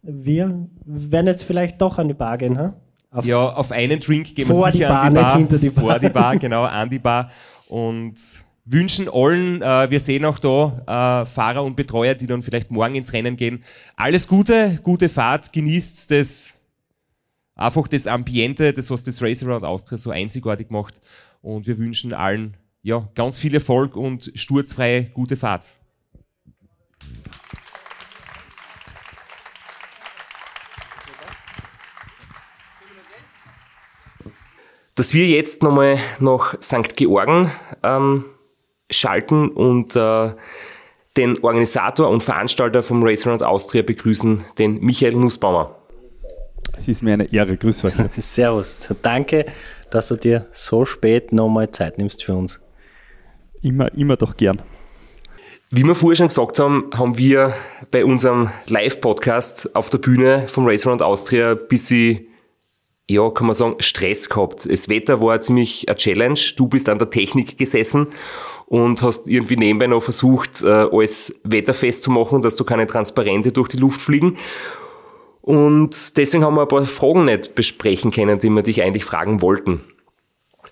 C: wir werden jetzt vielleicht doch an die Bar gehen. Ha? Auf
E: ja, auf einen Drink gehen wir
C: die
E: sicher
C: Bar,
E: an die
C: nicht
E: Bar.
C: hinter die Bar.
E: Vor die Bar, genau, an die Bar. Und wünschen allen, äh, wir sehen auch da äh, Fahrer und Betreuer, die dann vielleicht morgen ins Rennen gehen, alles Gute, gute Fahrt, genießt das, einfach das Ambiente, das, was das Race Around Austria so einzigartig macht. Und wir wünschen allen ja, ganz viel Erfolg und sturzfreie gute Fahrt.
A: dass wir jetzt nochmal nach St. Georgen ähm, schalten und äh, den Organisator und Veranstalter vom Race Around Austria begrüßen, den Michael Nussbaumer.
K: Es ist mir eine Ehre. Grüß euch.
D: Servus. Danke, dass du dir so spät nochmal Zeit nimmst für uns.
K: Immer, immer doch gern.
A: Wie wir vorher schon gesagt haben, haben wir bei unserem Live-Podcast auf der Bühne vom Race Around Austria ein bisschen, ja, kann man sagen, Stress gehabt. Das Wetter war ziemlich eine Challenge. Du bist an der Technik gesessen und hast irgendwie nebenbei noch versucht, äh, alles wetterfest zu machen, dass du keine Transparente durch die Luft fliegen. Und deswegen haben wir ein paar Fragen nicht besprechen können, die wir dich eigentlich fragen wollten.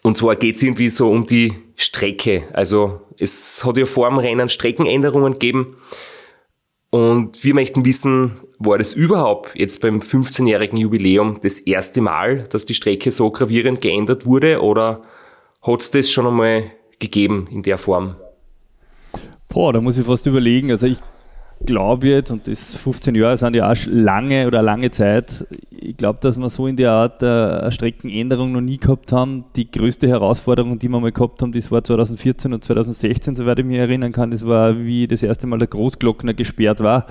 A: Und zwar geht es irgendwie so um die Strecke. Also es hat ja vor dem Rennen Streckenänderungen gegeben. Und wir möchten wissen, war das überhaupt jetzt beim 15-jährigen Jubiläum das erste Mal, dass die Strecke so gravierend geändert wurde? Oder hat es das schon einmal gegeben in der Form?
K: Boah, da muss ich fast überlegen. Also ich glaube jetzt, und das 15 Jahre sind ja auch lange oder lange Zeit, ich glaube, dass wir so in der Art äh, Streckenänderung noch nie gehabt haben. Die größte Herausforderung, die wir mal gehabt haben, das war 2014 und 2016, soweit ich mich erinnern kann. Das war, wie das erste Mal der Großglockner gesperrt war.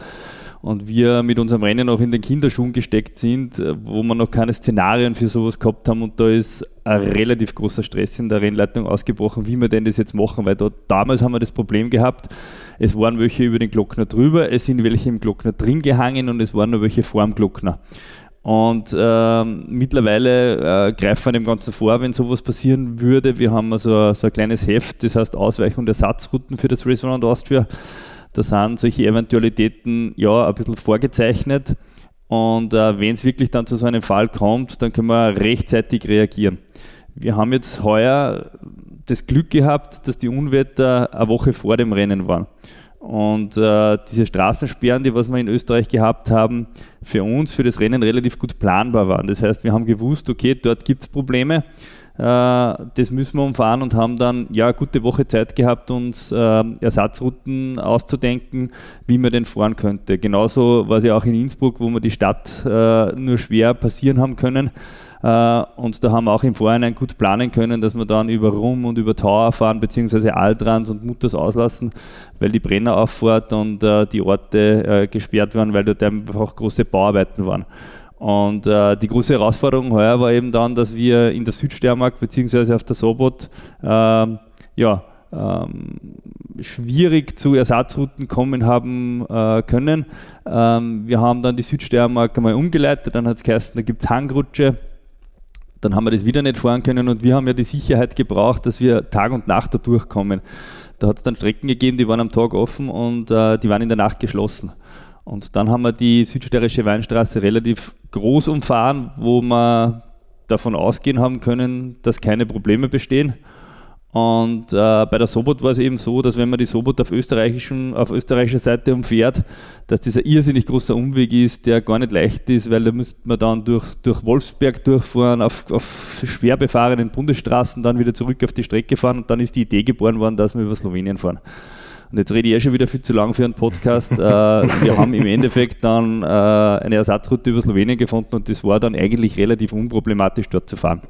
K: Und wir mit unserem Rennen noch in den Kinderschuhen gesteckt sind, äh, wo wir noch keine Szenarien für sowas gehabt haben und da ist ein relativ großer Stress in der Rennleitung ausgebrochen, wie wir denn das jetzt machen, weil da, damals haben wir das Problem gehabt, es waren welche über den Glockner drüber, es sind welche im Glockner drin gehangen und es waren noch welche vor dem Glockner. Und ähm, mittlerweile äh, greifen wir dem Ganzen vor, wenn sowas passieren würde. Wir haben also so ein kleines Heft, das heißt Ausweich- und Ersatzrouten für das Race Around Austria. Da sind solche Eventualitäten ja ein bisschen vorgezeichnet. Und äh, wenn es wirklich dann zu so einem Fall kommt, dann können wir rechtzeitig reagieren. Wir haben jetzt heuer das Glück gehabt, dass die Unwetter eine Woche vor dem Rennen waren. Und äh, diese Straßensperren, die was wir in Österreich gehabt haben, für uns, für das Rennen relativ gut planbar waren. Das heißt, wir haben gewusst, okay, dort gibt es Probleme, das müssen wir umfahren und haben dann ja gute Woche Zeit gehabt, uns äh, Ersatzrouten auszudenken, wie man denn fahren könnte. Genauso war es ja auch in Innsbruck, wo wir die Stadt äh, nur schwer passieren haben können. Äh, und da haben wir auch im Vorhinein gut planen können, dass wir dann über Rum und über Tower fahren, beziehungsweise Altrans und Mutters auslassen, weil die Brenner auffahrt und äh, die Orte äh, gesperrt waren, weil dort einfach große Bauarbeiten waren. Und äh, die große Herausforderung heuer war eben dann, dass wir in der Südsteiermark beziehungsweise auf der Sobot äh, ja, ähm, schwierig zu Ersatzrouten kommen haben äh, können. Ähm, wir haben dann die Südsteiermark einmal umgeleitet, dann hat es geheißen, da gibt es Hangrutsche dann haben wir das wieder nicht fahren können und wir haben ja die Sicherheit gebraucht, dass wir Tag und Nacht da durchkommen. Da hat es dann Strecken gegeben, die waren am Tag offen und äh, die waren in der Nacht geschlossen. Und dann haben wir die südsteirische Weinstraße relativ groß umfahren, wo wir davon ausgehen haben können, dass keine Probleme bestehen. Und äh, bei der Sobot war es eben so, dass wenn man die Sobot auf, österreichischen, auf österreichischer Seite umfährt, dass dieser irrsinnig großer Umweg ist, der gar nicht leicht ist, weil da müsste man dann durch, durch Wolfsberg durchfahren, auf, auf schwer befahrenen Bundesstraßen, dann wieder zurück auf die Strecke fahren und dann ist die Idee geboren worden, dass wir über Slowenien fahren. Und jetzt rede ich eh schon wieder viel zu lang für einen Podcast. äh, wir haben im Endeffekt dann äh, eine Ersatzroute über Slowenien gefunden und das war dann eigentlich relativ unproblematisch dort zu fahren.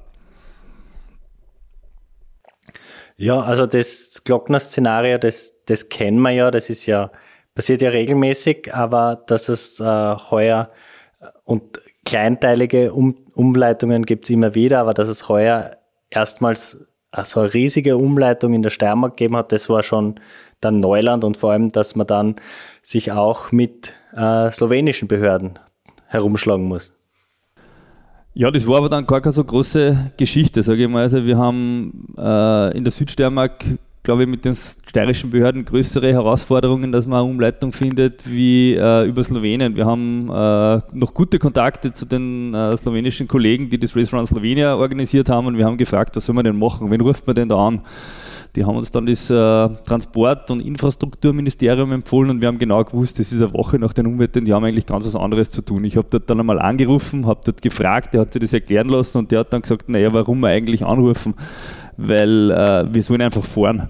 D: Ja, also das Glockner-Szenario, das, das kennen wir ja, das ist ja, passiert ja regelmäßig, aber dass es äh, heuer äh, und kleinteilige um Umleitungen gibt's immer wieder, aber dass es heuer erstmals so eine riesige Umleitung in der Steiermark gegeben hat, das war schon dann Neuland und vor allem, dass man dann sich auch mit äh, slowenischen Behörden herumschlagen muss.
K: Ja, das war aber dann gar keine so große Geschichte, sage ich mal. Also wir haben äh, in der Südsteiermark, glaube ich, mit den steirischen Behörden größere Herausforderungen, dass man eine Umleitung findet wie äh, über Slowenien. Wir haben äh, noch gute Kontakte zu den äh, slowenischen Kollegen, die das Race Run Slovenia organisiert haben und wir haben gefragt, was soll man denn machen? Wen ruft man denn da an? Die haben uns dann das äh, Transport- und Infrastrukturministerium empfohlen und wir haben genau gewusst, das ist eine Woche nach den Unwettern, die haben eigentlich ganz was anderes zu tun. Ich habe dort dann einmal angerufen, habe dort gefragt, der hat sich das erklären lassen und der hat dann gesagt, naja, warum wir eigentlich anrufen? Weil äh, wir sollen einfach fahren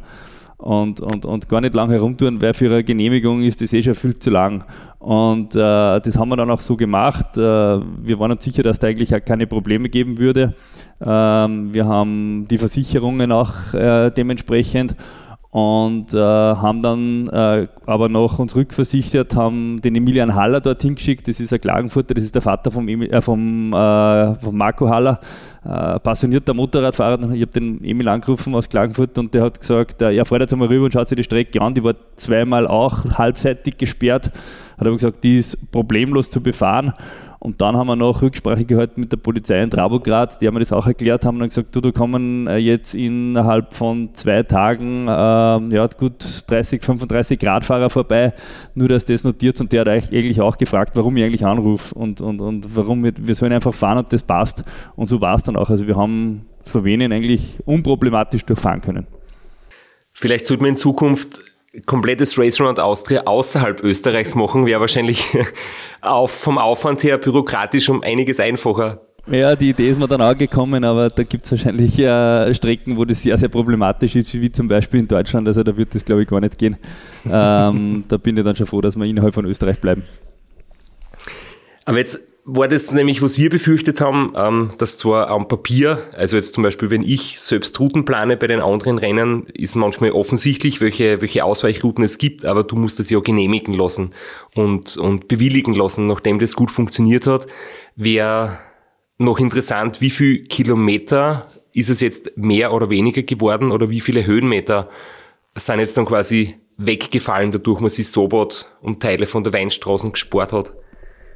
K: und, und, und gar nicht lange herumtun, weil für eine Genehmigung ist das eh schon viel zu lang. Und äh, das haben wir dann auch so gemacht. Äh, wir waren uns sicher, dass da eigentlich auch keine Probleme geben würde. Ähm, wir haben die Versicherungen auch äh, dementsprechend und äh, haben dann äh, aber noch uns rückversichert, haben den Emilian Haller dorthin geschickt. Das ist ein Klagenfurter, das ist der Vater vom, Emil, äh, vom, äh, vom Marco Haller, äh, passionierter Motorradfahrer. Ich habe den Emil angerufen aus Klagenfurt und der hat gesagt, äh, er fährt jetzt einmal rüber und schaut sich die Strecke an. Die war zweimal auch halbseitig gesperrt. Hat aber gesagt, die ist problemlos zu befahren. Und dann haben wir noch Rücksprache gehalten mit der Polizei in Trabograd, die haben mir das auch erklärt, haben dann gesagt, du, da kommen äh, jetzt innerhalb von zwei Tagen äh, ja, gut 30, 35 Radfahrer vorbei, nur dass das notiert und der hat eigentlich auch gefragt, warum ich eigentlich anrufe und, und, und warum wir, wir sollen einfach fahren und das passt. Und so war es dann auch. Also wir haben Slowenien eigentlich unproblematisch durchfahren können.
A: Vielleicht sollte man in Zukunft komplettes Race Around Austria außerhalb Österreichs machen, wäre wahrscheinlich auf, vom Aufwand her bürokratisch um einiges einfacher.
K: Ja, die Idee ist mir dann auch gekommen, aber da gibt es wahrscheinlich äh, Strecken, wo das sehr, sehr problematisch ist, wie zum Beispiel in Deutschland. Also da wird das, glaube ich, gar nicht gehen. Ähm, da bin ich dann schon froh, dass wir innerhalb von Österreich bleiben.
A: Aber jetzt war das nämlich, was wir befürchtet haben, ähm, dass zwar am Papier, also jetzt zum Beispiel, wenn ich selbst Routen plane bei den anderen Rennen, ist manchmal offensichtlich, welche, welche Ausweichrouten es gibt, aber du musst das ja genehmigen lassen und, und bewilligen lassen, nachdem das gut funktioniert hat. Wäre noch interessant, wie viel Kilometer ist es jetzt mehr oder weniger geworden oder wie viele Höhenmeter sind jetzt dann quasi weggefallen, dadurch man sich Sobot und Teile von der Weinstraßen gespart hat?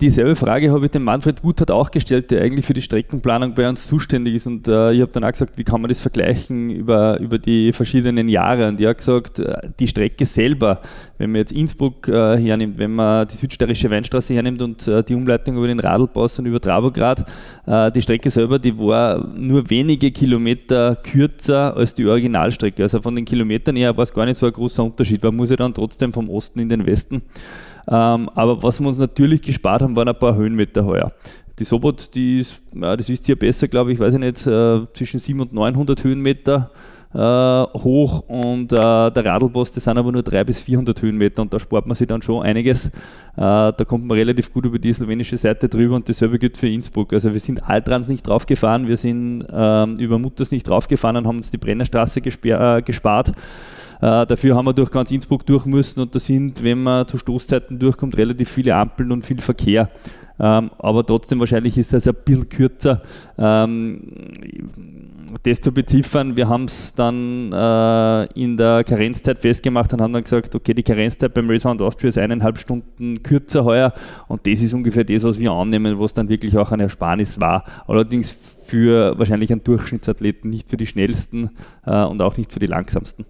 K: Dieselbe Frage habe ich dem Manfred Guthart auch gestellt, der eigentlich für die Streckenplanung bei uns zuständig ist. Und äh, ich habe dann auch gesagt, wie kann man das vergleichen über, über die verschiedenen Jahre? Und er hat gesagt, äh, die Strecke selber, wenn man jetzt Innsbruck äh, hernimmt, wenn man die südsteirische Weinstraße hernimmt und äh, die Umleitung über den Radlpass und über Trabograd, äh, die Strecke selber, die war nur wenige Kilometer kürzer als die Originalstrecke. Also von den Kilometern her war es gar nicht so ein großer Unterschied. Man muss ja dann trotzdem vom Osten in den Westen. Ähm, aber was wir uns natürlich gespart haben, waren ein paar Höhenmeter heuer. Die Sobot, die ist, ja, das wisst ihr besser, glaube ich, weiß ich nicht, äh, zwischen 700 und 900 Höhenmeter äh, hoch und äh, der Radlboss, das sind aber nur 300 bis 400 Höhenmeter und da spart man sich dann schon einiges. Äh, da kommt man relativ gut über die slowenische Seite drüber und dasselbe gilt für Innsbruck. Also wir sind Altrans nicht draufgefahren, wir sind ähm, über Mutters nicht draufgefahren und haben uns die Brennerstraße äh, gespart. Äh, dafür haben wir durch ganz Innsbruck durch müssen und da sind, wenn man zu Stoßzeiten durchkommt, relativ viele Ampeln und viel Verkehr. Ähm, aber trotzdem wahrscheinlich ist das ein bisschen kürzer. Ähm, das zu beziffern, wir haben es dann äh, in der Karenzzeit festgemacht und haben dann gesagt, okay, die Karenzzeit beim Race Round Austria ist eineinhalb Stunden kürzer heuer und das ist ungefähr das, was wir annehmen, was dann wirklich auch eine Ersparnis war. Allerdings für wahrscheinlich einen Durchschnittsathleten, nicht für die schnellsten äh, und auch nicht für die langsamsten.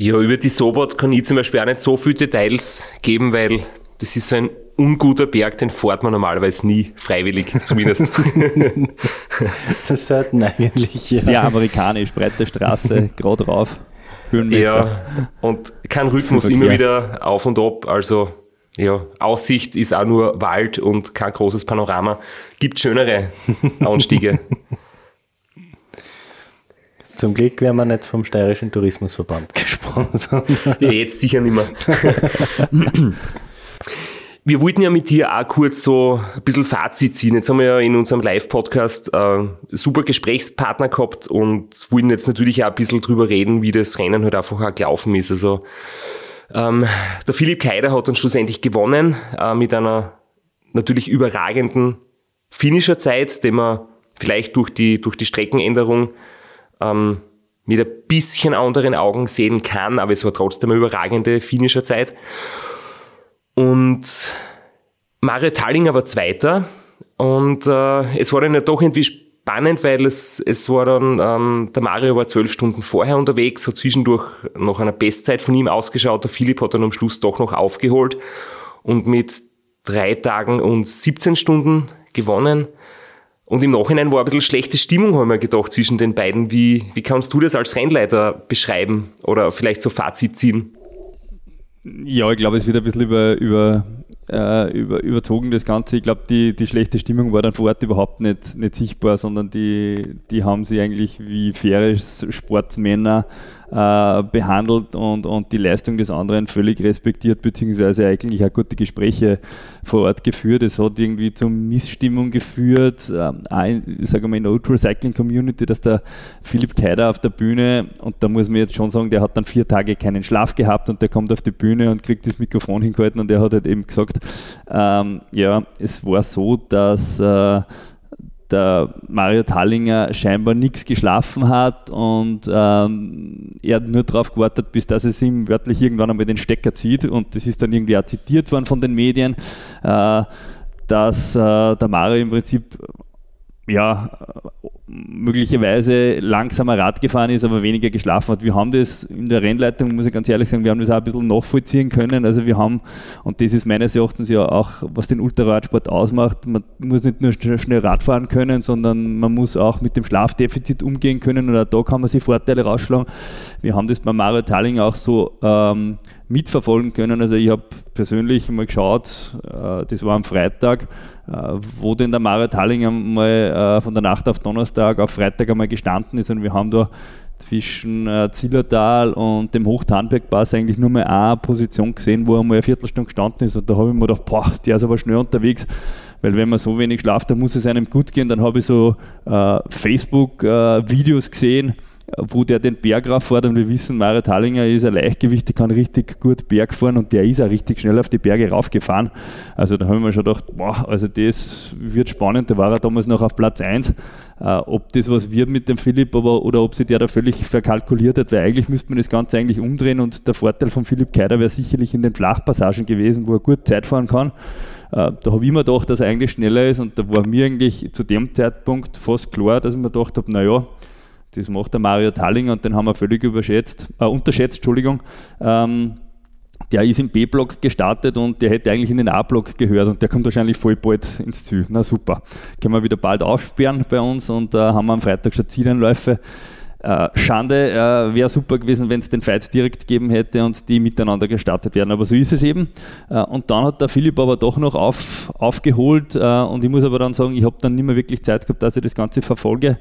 A: Ja, über die Sobot kann ich zum Beispiel auch nicht so viele Details geben, weil das ist so ein unguter Berg, den fährt man normalerweise nie freiwillig, zumindest.
D: das sollten eigentlich,
K: ja. Sehr amerikanisch, breite Straße, gerade rauf.
A: Höhenmeter. Ja, und kein Rhythmus, immer wieder auf und ab, also ja, Aussicht ist auch nur Wald und kein großes Panorama. Gibt schönere Anstiege.
D: Zum Glück werden wir nicht vom Steirischen Tourismusverband gesponsert.
A: Ja, jetzt sicher nicht mehr. Wir wollten ja mit dir auch kurz so ein bisschen Fazit ziehen. Jetzt haben wir ja in unserem Live-Podcast äh, super Gesprächspartner gehabt und wollten jetzt natürlich auch ein bisschen drüber reden, wie das Rennen halt einfach auch gelaufen ist. Also ähm, der Philipp Keider hat dann schlussendlich gewonnen äh, mit einer natürlich überragenden finnischer Zeit, den man vielleicht durch die, durch die Streckenänderung ähm, mit ein bisschen anderen Augen sehen kann, aber es war trotzdem eine überragende finnischer Zeit. Und Mario Tallinger war Zweiter und äh, es war dann ja doch irgendwie spannend, weil es, es war dann, ähm, der Mario war zwölf Stunden vorher unterwegs, hat zwischendurch noch eine Bestzeit von ihm ausgeschaut, der Philipp hat dann am Schluss doch noch aufgeholt und mit drei Tagen und 17 Stunden gewonnen. Und im Nachhinein war ein bisschen schlechte Stimmung, haben wir gedacht, zwischen den beiden. Wie, wie kannst du das als Rennleiter beschreiben oder vielleicht so Fazit ziehen?
K: Ja, ich glaube, es wird ein bisschen über, über, äh, über, überzogen, das Ganze. Ich glaube, die, die schlechte Stimmung war dann vor Ort überhaupt nicht, nicht sichtbar, sondern die, die haben sie eigentlich wie faire Sportsmänner äh, behandelt und, und die Leistung des anderen völlig respektiert, beziehungsweise eigentlich auch gute Gespräche vor Ort geführt. Es hat irgendwie zum Missstimmung geführt, ähm, ich sage mal in der Ultra Cycling Community, dass der Philipp Keider auf der Bühne, und da muss man jetzt schon sagen, der hat dann vier Tage keinen Schlaf gehabt und der kommt auf die Bühne und kriegt das Mikrofon hingehalten und der hat halt eben gesagt, ähm, ja, es war so, dass äh, der Mario Tallinger scheinbar nichts geschlafen hat und ähm, er hat nur darauf gewartet, bis dass es ihm wörtlich irgendwann einmal den Stecker zieht und das ist dann irgendwie auch zitiert worden von den Medien, äh, dass äh, der Mario im Prinzip ja, möglicherweise langsamer Rad gefahren ist, aber weniger geschlafen hat. Wir haben das in der Rennleitung, muss ich ganz ehrlich sagen, wir haben das auch ein bisschen nachvollziehen können. Also wir haben, und das ist meines Erachtens ja auch, was den Ultraradsport ausmacht, man muss nicht nur schnell Rad fahren können, sondern man muss auch mit dem Schlafdefizit umgehen können und auch da kann man sich Vorteile rausschlagen. Wir haben das bei Mario Talling auch so ähm, mitverfolgen können. Also ich habe persönlich mal geschaut, äh, das war am Freitag, wo denn der Mario Talling einmal äh, von der Nacht auf Donnerstag auf Freitag einmal gestanden ist und wir haben da zwischen äh, Zillertal und dem Hochtarnbergpass eigentlich nur mal eine Position gesehen, wo er mal eine Viertelstunde gestanden ist. Und da habe ich mir gedacht, boah, der ist aber schnell unterwegs. Weil wenn man so wenig schlaft, dann muss es einem gut gehen. Dann habe ich so äh, Facebook-Videos äh, gesehen, wo der den Berg rauffährt und wir wissen, Marit Hallinger ist ein Leichtgewicht, der kann richtig gut Berg fahren und der ist auch richtig schnell auf die Berge raufgefahren. Also da haben wir schon gedacht, boah, also das wird spannend, da war er damals noch auf Platz 1. Äh, ob das was wird mit dem Philipp aber, oder ob sich der da völlig verkalkuliert hat, weil eigentlich müsste man das Ganze eigentlich umdrehen und der Vorteil von Philipp Keider wäre sicherlich in den Flachpassagen gewesen, wo er gut Zeit fahren kann. Äh, da habe ich mir gedacht, dass er eigentlich schneller ist und da war mir eigentlich zu dem Zeitpunkt fast klar, dass ich mir gedacht habe, naja, das macht der Mario Tallinger und den haben wir völlig überschätzt, äh, unterschätzt, Entschuldigung. Ähm, der ist im B-Block gestartet und der hätte eigentlich in den A-Block gehört und der kommt wahrscheinlich voll bald ins Ziel. Na super. Können wir wieder bald aufsperren bei uns und äh, haben am Freitag schon Zielanläufe. Äh, Schande, äh, wäre super gewesen, wenn es den Fight direkt gegeben hätte und die miteinander gestartet werden. Aber so ist es eben. Äh, und dann hat der Philipp aber doch noch auf, aufgeholt äh, und ich muss aber dann sagen, ich habe dann nicht mehr wirklich Zeit gehabt, dass ich das Ganze verfolge.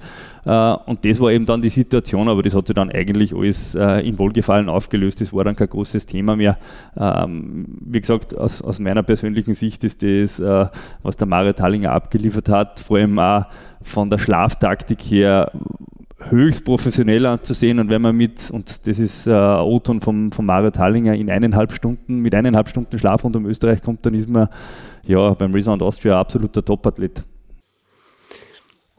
K: Äh, und das war eben dann die Situation, aber das hat sich dann eigentlich alles äh, in Wohlgefallen aufgelöst. Das war dann kein großes Thema mehr. Ähm, wie gesagt, aus, aus, meiner persönlichen Sicht ist das, was der Mario Tallinger abgeliefert hat, vor allem auch von der Schlaftaktik her höchst professionell anzusehen und wenn man mit, und das ist äh, O-Ton vom, Mario Tallinger, in eineinhalb Stunden, mit eineinhalb Stunden Schlaf rund um Österreich kommt, dann ist man ja beim Resound Austria absoluter Topathlet.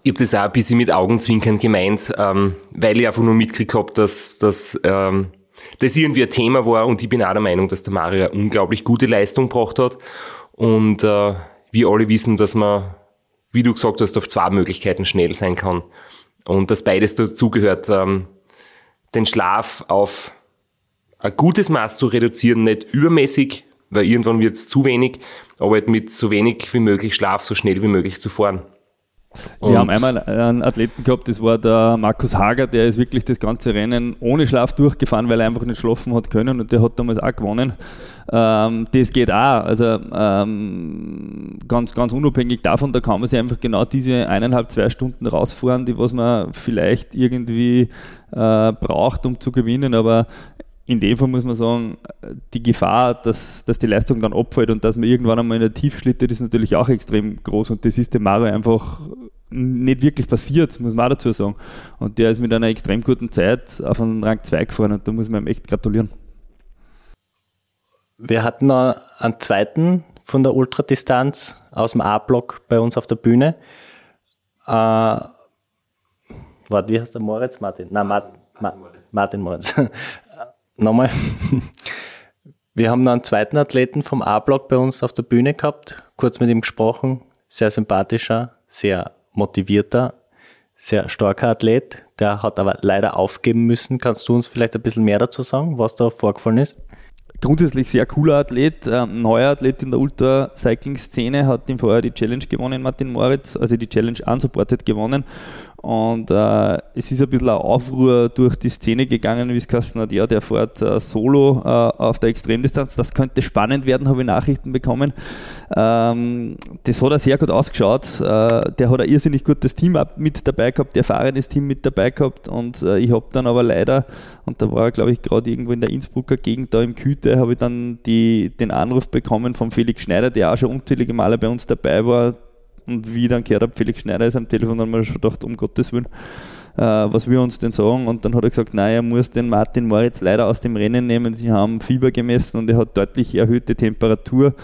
A: Ich habe das auch ein bisschen mit Augenzwinkern gemeint, ähm, weil ich einfach nur mitgekriegt habe, dass, dass ähm, das irgendwie ein Thema war und ich bin auch der Meinung, dass der Mario eine unglaublich gute Leistung gebracht hat und äh, wir alle wissen, dass man, wie du gesagt hast, auf zwei Möglichkeiten schnell sein kann. Und dass beides dazugehört, ähm, den Schlaf auf ein gutes Maß zu reduzieren, nicht übermäßig, weil irgendwann wird es zu wenig, aber halt mit so wenig wie möglich Schlaf so schnell wie möglich zu fahren.
K: Und wir haben einmal einen Athleten gehabt, das war der Markus Hager, der ist wirklich das ganze Rennen ohne Schlaf durchgefahren, weil er einfach nicht schlafen hat können und der hat damals auch gewonnen. Ähm, das geht auch, also ähm, ganz, ganz unabhängig davon, da kann man sich einfach genau diese eineinhalb, zwei Stunden rausfahren, die was man vielleicht irgendwie äh, braucht, um zu gewinnen, aber in dem Fall muss man sagen, die Gefahr, dass, dass die Leistung dann abfällt und dass man irgendwann einmal in der Tief schlittert, ist natürlich auch extrem groß und das ist dem Mario einfach nicht wirklich passiert, muss man auch dazu sagen. Und der ist mit einer extrem guten Zeit auf einen Rang 2 gefahren und da muss man ihm echt gratulieren.
D: Wir hatten noch einen zweiten von der Ultradistanz aus dem A-Block bei uns auf der Bühne. Äh, warte, wie heißt der Moritz? Martin? Nein, Martin, Moritz. Martin Moritz. Nochmal. Wir haben noch einen zweiten Athleten vom A-Block bei uns auf der Bühne gehabt, kurz mit ihm gesprochen. Sehr sympathischer, sehr motivierter, sehr starker Athlet. Der hat aber leider aufgeben müssen. Kannst du uns vielleicht ein bisschen mehr dazu sagen, was da vorgefallen ist?
K: Grundsätzlich sehr cooler Athlet, äh, neuer Athlet in der Ultra-Cycling-Szene, hat im Vorjahr die Challenge gewonnen, Martin Moritz, also die Challenge unsupported gewonnen und äh, es ist ein bisschen ein Aufruhr durch die Szene gegangen, wie es geheißen hat, ja, der fährt äh, solo äh, auf der Extremdistanz. Das könnte spannend werden, habe ich Nachrichten bekommen. Ähm, das hat er sehr gut ausgeschaut. Äh, der hat ein irrsinnig gutes Team mit dabei gehabt, der fahrendes Team mit dabei gehabt. Und äh, ich habe dann aber leider, und da war glaube ich gerade irgendwo in der Innsbrucker Gegend da im Küte, habe ich dann die, den Anruf bekommen von Felix Schneider, der auch schon unzählige Male bei uns dabei war, und wie ich dann gehört habe, Felix Schneider ist am Telefon, dann haben wir schon gedacht, um Gottes Willen, äh, was wir uns denn sagen. Und dann hat er gesagt, nein, er muss den Martin Moritz leider aus dem Rennen nehmen. Sie haben Fieber gemessen und er hat deutlich erhöhte Temperatur.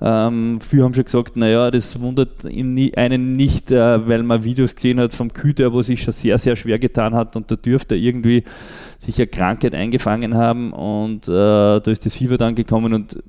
K: Ähm, viele haben schon gesagt, naja, das wundert einen nicht, äh, weil man Videos gesehen hat vom Küter, wo sich schon sehr, sehr schwer getan hat und da dürfte er irgendwie sich eine Krankheit eingefangen haben und äh, da ist das Fieber dann gekommen und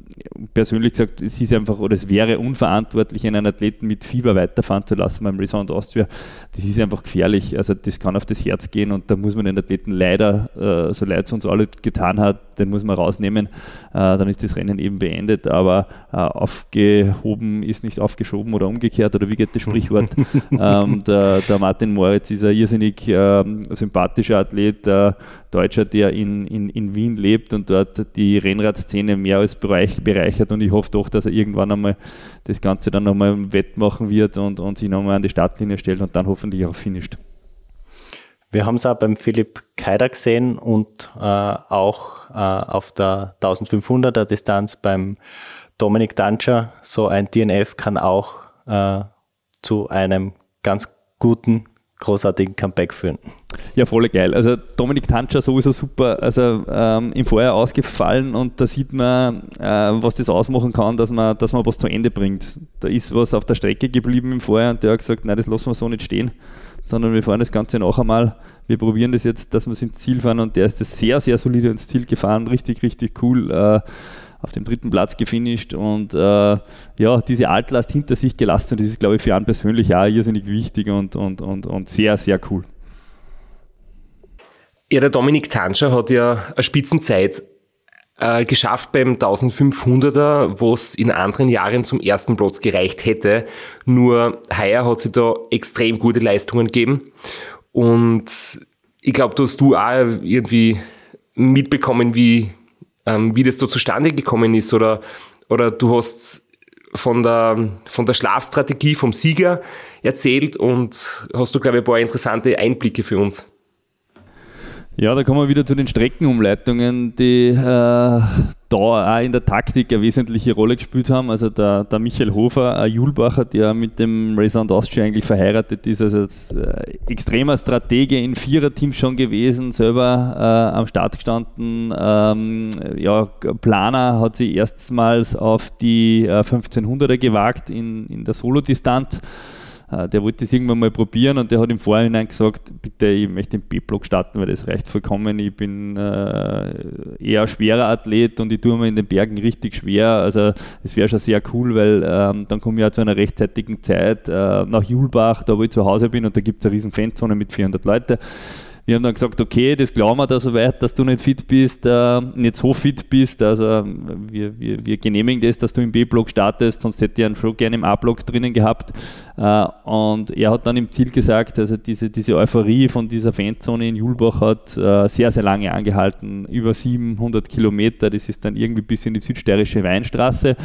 K: persönlich gesagt, es ist einfach oder es wäre unverantwortlich, einen Athleten mit Fieber weiterfahren zu lassen beim Resort Austria. Das ist einfach gefährlich. Also das kann auf das Herz gehen und da muss man den Athleten leider, äh, so leid es uns alle getan hat, den muss man rausnehmen. Äh, dann ist das Rennen eben beendet, aber äh, aufgehoben ist nicht aufgeschoben oder umgekehrt oder wie geht das Sprichwort? ähm, der, der, Martin Moritz ist ein irrsinnig ähm, sympathischer Athlet, äh, Deutscher, der in, in, in Wien lebt und dort die Rennradszene mehr als bereichert und ich hoffe doch, dass er irgendwann einmal das Ganze dann nochmal wettmachen wird und, und sich nochmal an die Startlinie stellt und dann hoffentlich auch finisht.
D: Wir haben es auch beim Philipp Keider gesehen und äh, auch äh, auf der 1500er Distanz beim Dominik Danscher. So ein DNF kann auch äh, zu einem ganz guten, großartigen Comeback führen.
K: Ja, voll geil. Also Dominik Tanscher sowieso super, also ähm, im Vorjahr ausgefallen und da sieht man, äh, was das ausmachen kann, dass man, dass man was zu Ende bringt. Da ist was auf der Strecke geblieben im Vorjahr und der hat gesagt, nein, das lassen wir so nicht stehen, sondern wir fahren das Ganze noch einmal. Wir probieren das jetzt, dass wir ins Ziel fahren und der ist das sehr, sehr solide ins Ziel gefahren, richtig, richtig cool. Äh, auf dem dritten Platz gefinisht und äh, ja, diese Altlast hinter sich gelassen. Das ist, glaube ich, für einen persönlich auch irrsinnig wichtig und, und, und, und sehr, sehr cool.
A: Ja, der Dominik Tanscher hat ja eine Spitzenzeit äh, geschafft beim 1500er, wo es in anderen Jahren zum ersten Platz gereicht hätte. Nur heuer hat sie da extrem gute Leistungen gegeben. Und ich glaube, dass du auch irgendwie mitbekommen, wie, ähm, wie das da zustande gekommen ist oder, oder du hast von der, von der Schlafstrategie vom Sieger erzählt und hast du, glaube ich, ein paar interessante Einblicke für uns.
K: Ja, da kommen wir wieder zu den Streckenumleitungen, die äh, da auch in der Taktik eine wesentliche Rolle gespielt haben. Also der, der Michael Hofer, ein Julbacher, der mit dem Raceland Austria eigentlich verheiratet ist, also äh, extremer Stratege in Viererteams schon gewesen, selber äh, am Start gestanden. Ähm, ja, Planer hat sich erstmals auf die äh, 1500er gewagt in, in der Solo-Distanz. Äh, der wollte das irgendwann mal probieren und der hat im Vorhinein gesagt, bitte, ich möchte den B-Block starten, weil das reicht vollkommen. Ich bin äh, eher schwerer Athlet und ich tue mir in den Bergen richtig schwer. Also es wäre schon sehr cool, weil ähm, dann komme ich ja zu einer rechtzeitigen Zeit äh, nach Julbach, da wo ich zu Hause bin und da gibt es eine riesen Fanzone mit 400 Leuten. Wir haben dann gesagt, okay, das glauben wir da soweit, dass du nicht fit bist, äh, nicht so fit bist. Also wir, wir, wir genehmigen das, dass du im B-Block startest, sonst hätte ich einen schon gerne im A-Block drinnen gehabt. Äh, und er hat dann im Ziel gesagt, also diese, diese Euphorie von dieser Fanzone in Julbach hat äh, sehr, sehr lange angehalten, über 700 Kilometer. Das ist dann irgendwie bis in die südsteirische Weinstraße.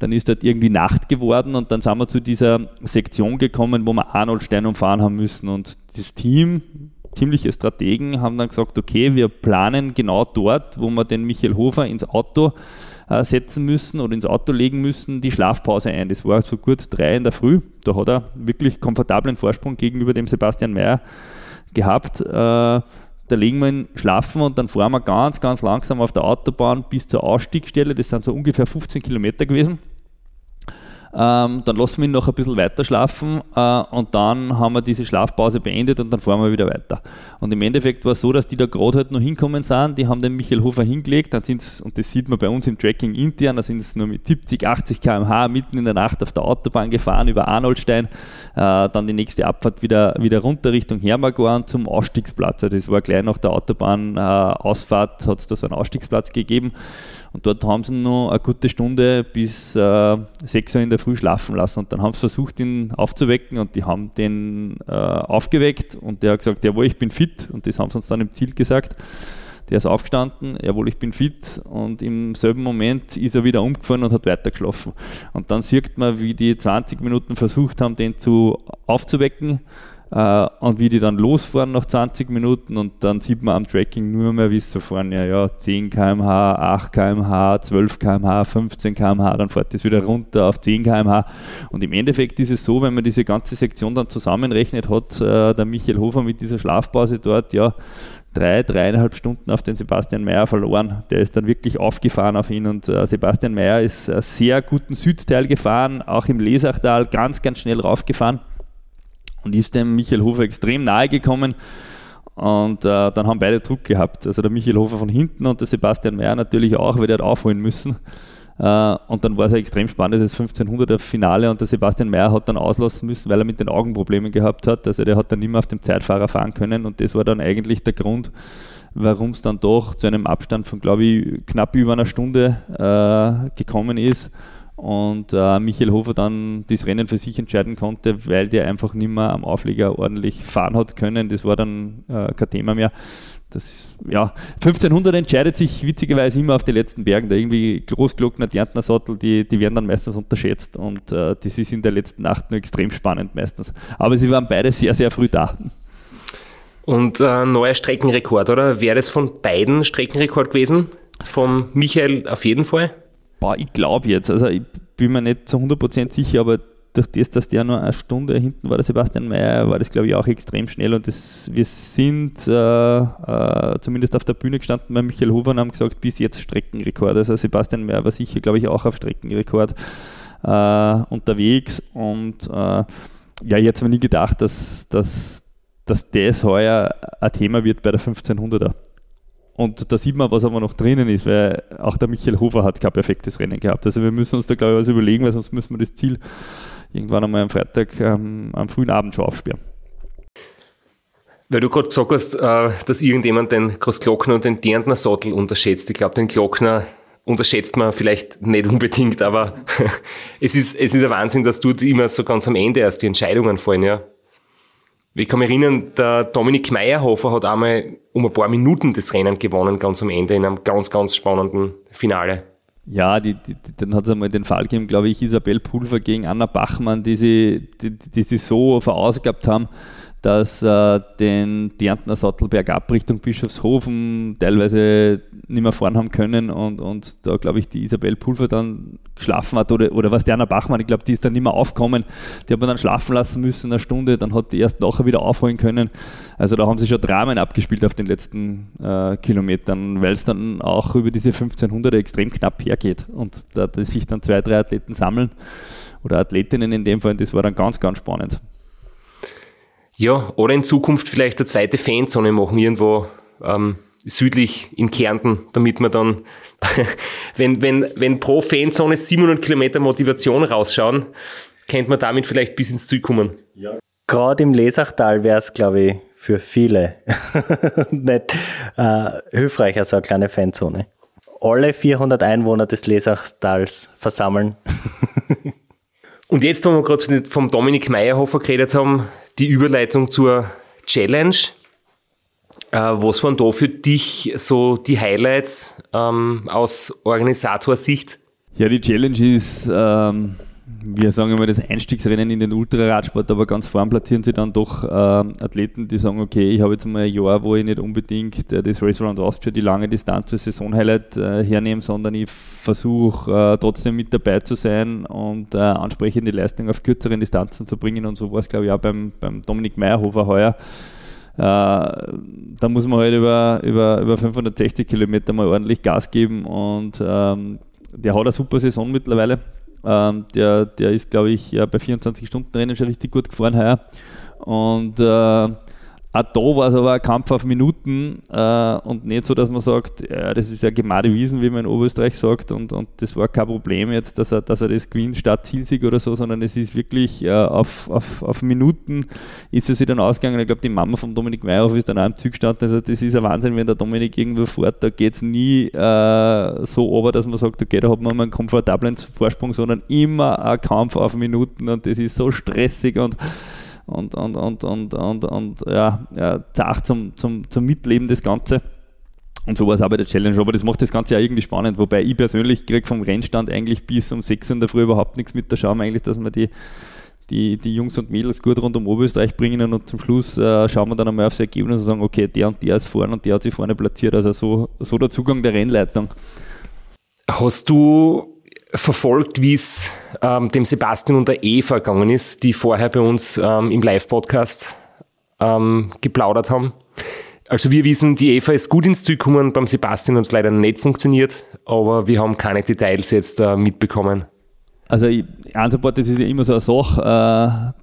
K: Dann ist dort irgendwie Nacht geworden und dann sind wir zu dieser Sektion gekommen, wo wir Arnoldstein umfahren haben müssen. Und das Team, ziemliche Strategen haben dann gesagt, okay, wir planen genau dort, wo wir den Michael Hofer ins Auto äh, setzen müssen oder ins Auto legen müssen, die Schlafpause ein. Das war so gut drei in der Früh. Da hat er wirklich komfortablen Vorsprung gegenüber dem Sebastian Mayer gehabt. Äh, da legen wir ihn schlafen und dann fahren wir ganz, ganz langsam auf der Autobahn bis zur Ausstiegsstelle. Das sind so ungefähr 15 Kilometer gewesen. Ähm, dann lassen wir ihn noch ein bisschen weiter schlafen äh, und dann haben wir diese Schlafpause beendet und dann fahren wir wieder weiter. Und im Endeffekt war es so, dass die da gerade halt noch hinkommen sind, die haben den Michael Hofer hingelegt, dann sind und das sieht man bei uns im Tracking intern, da sind es nur mit 70, 80 km/h mitten in der Nacht auf der Autobahn gefahren über Arnoldstein, äh, dann die nächste Abfahrt wieder, wieder runter Richtung Hermagorn zum Ausstiegsplatz. Also das war gleich nach der Autobahnausfahrt, äh, hat es da so einen Ausstiegsplatz gegeben. Und dort haben sie noch eine gute Stunde bis äh, 6 Uhr in der Früh schlafen lassen. Und dann haben sie versucht, ihn aufzuwecken und die haben den äh, aufgeweckt und der hat gesagt, jawohl, ich bin fit. Und das haben sie uns dann im Ziel gesagt. Der ist aufgestanden, jawohl, ich bin fit und im selben Moment ist er wieder umgefahren und hat weitergeschlafen. Und dann sieht man, wie die 20 Minuten versucht haben, den zu aufzuwecken Uh, und wie die dann losfahren nach 20 Minuten und dann sieht man am Tracking nur mehr, wie sie so fahren, ja, ja, 10 km/h, 8 km/h, 12 km/h, 15 km/h, dann fährt das wieder runter auf 10 km/h. Und im Endeffekt ist es so, wenn man diese ganze Sektion dann zusammenrechnet, hat uh, der Michael Hofer mit dieser Schlafpause dort, ja, drei, dreieinhalb Stunden auf den Sebastian Mayer verloren. Der ist dann wirklich aufgefahren auf ihn und uh, Sebastian Mayer ist einen sehr guten Südteil gefahren, auch im Lesachtal ganz, ganz schnell raufgefahren und ist dem Michael Hofer extrem nahe gekommen. Und äh, dann haben beide Druck gehabt. Also der Michael Hofer von hinten und der Sebastian Meyer natürlich auch, weil der hat aufholen müssen. Äh, und dann war es ein extrem spannendes 1500er Finale und der Sebastian Meyer hat dann auslassen müssen, weil er mit den Augen Probleme gehabt hat. Also der hat dann nicht mehr auf dem Zeitfahrer fahren können und das war dann eigentlich der Grund, warum es dann doch zu einem Abstand von, glaube ich, knapp über einer Stunde äh, gekommen ist und äh, Michael Hofer dann das Rennen für sich entscheiden konnte, weil der einfach nicht mehr am Aufleger ordentlich fahren hat können. Das war dann äh, kein Thema mehr. Das ist, ja, 1500 entscheidet sich witzigerweise immer auf den letzten Bergen. Da irgendwie Großglockner, Djantner Sattel, die, die werden dann meistens unterschätzt und äh, das ist in der letzten Nacht nur extrem spannend meistens. Aber sie waren beide sehr, sehr früh da.
A: Und äh, neuer Streckenrekord, oder? Wäre das von beiden Streckenrekord gewesen? Vom Michael auf jeden Fall?
K: Ich glaube jetzt. Also ich bin mir nicht zu 100% sicher, aber durch das, dass der nur eine Stunde hinten war, der Sebastian Mayer, war das, glaube ich, auch extrem schnell. Und das, wir sind äh, äh, zumindest auf der Bühne gestanden bei Michael Hofer und haben gesagt, bis jetzt Streckenrekord. Also Sebastian Mayer war sicher, glaube ich, auch auf Streckenrekord äh, unterwegs. Und äh, ja, ich hätte mir nie gedacht, dass, dass, dass das heuer ein Thema wird bei der 1500er. Und da sieht man, was aber noch drinnen ist, weil auch der Michael Hofer hat kein perfektes Rennen gehabt. Also wir müssen uns da, glaube ich, was überlegen, weil sonst müssen wir das Ziel irgendwann einmal am Freitag ähm, am frühen Abend schon aufsperren.
A: Weil du gerade gesagt hast, äh, dass irgendjemand den Großglockner und den Dirndner Sattel unterschätzt. Ich glaube, den Glockner unterschätzt man vielleicht nicht unbedingt, aber es ist, es ist ein Wahnsinn, dass du immer so ganz am Ende erst die Entscheidungen fallen, ja. Ich kann mich erinnern, der Dominik Meyerhofer hat einmal um ein paar Minuten das Rennen gewonnen, ganz am Ende, in einem ganz, ganz spannenden Finale.
K: Ja, die, die, dann hat es einmal den Fall gegeben, glaube ich, Isabel Pulver gegen Anna Bachmann, die sie, die, die sie so verausgabt haben, dass äh, den Därntner Sattel bergab Richtung Bischofshofen teilweise nicht mehr fahren haben können und, und da glaube ich die Isabel Pulver dann geschlafen hat oder, oder was der Anna Bachmann, ich glaube die ist dann nicht mehr aufgekommen, die hat man dann schlafen lassen müssen eine Stunde, dann hat die erst nachher wieder aufholen können, also da haben sie schon Dramen abgespielt auf den letzten äh, Kilometern, weil es dann auch über diese 1500er extrem knapp hergeht und da, da sich dann zwei, drei Athleten sammeln oder Athletinnen in dem Fall, das war dann ganz, ganz spannend.
A: Ja, oder in Zukunft vielleicht eine zweite Fanzone machen, irgendwo ähm, südlich in Kärnten, damit man dann, wenn, wenn, wenn pro Fanzone 700 Kilometer Motivation rausschauen, könnte man damit vielleicht bis ins Ziel kommen.
D: Ja. Gerade im Lesachtal wäre es, glaube ich, für viele nicht äh, hilfreicher, so eine kleine Fanzone. Alle 400 Einwohner des Lesachstals versammeln.
A: Und jetzt, wo wir gerade vom Dominik Meyerhofer geredet haben, die Überleitung zur Challenge. Äh, was waren da für dich so die Highlights ähm, aus Organisatorsicht?
K: Ja, die Challenge ist, ähm, wir sagen immer das Einstiegsrennen in den Ultraradsport, aber ganz vorn platzieren sie dann doch äh, Athleten, die sagen, okay, ich habe jetzt mal ein Jahr, wo ich nicht unbedingt äh, das Race Around Austria, die lange Distanz als Saisonhighlight äh, hernehme, sondern ich versuche äh, trotzdem mit dabei zu sein und äh, ansprechende Leistung auf kürzeren Distanzen zu bringen und so war es glaube ich auch beim, beim Dominik Meyerhofer heuer. Äh, da muss man halt über, über, über 560 Kilometer mal ordentlich Gas geben und ähm, der hat eine super Saison mittlerweile. Ähm, der, der ist, glaube ich, ja, bei 24-Stunden-Rennen schon richtig gut gefahren heuer. Und äh, auch da war es aber ein Kampf auf Minuten äh, und nicht so, dass man sagt, ja, das ist ja gemade Wiesen, wie man in Oberösterreich sagt, und, und das war kein Problem jetzt, dass er, dass er das gewinnt statt Zielsieg oder so, sondern es ist wirklich äh, auf, auf, auf Minuten ist es sich dann ausgegangen. Ich glaube, die Mama von Dominik Meyerhoff ist dann auch im Zug gestanden. Also, das ist ein Wahnsinn, wenn der Dominik irgendwo fährt, da geht es nie äh, so over, dass man sagt, okay, da hat man mal einen komfortablen Vorsprung, sondern immer ein Kampf auf Minuten und das ist so stressig und und, und, und, und, und, und ja, ja, zart zum, zum, zum Mitleben das Ganze. Und so war es auch bei der Challenge, aber das macht das Ganze ja irgendwie spannend, wobei ich persönlich kriege vom Rennstand eigentlich bis um 6 in der Früh überhaupt nichts mit. Da schauen wir eigentlich, dass wir die, die, die Jungs und Mädels gut rund um Oberösterreich bringen und zum Schluss äh, schauen wir dann einmal aufs Ergebnis und sagen, okay, der und der ist vorne und der hat sich vorne platziert. Also so, so der Zugang der Rennleitung.
A: Hast du verfolgt, wie es ähm, dem Sebastian und der Eva gegangen ist, die vorher bei uns ähm, im Live-Podcast ähm, geplaudert haben. Also wir wissen, die Eva ist gut ins Ziel gekommen, beim Sebastian hat es leider nicht funktioniert, aber wir haben keine Details jetzt äh, mitbekommen.
K: Also Einzelport, das ist ja immer so eine Sache, äh,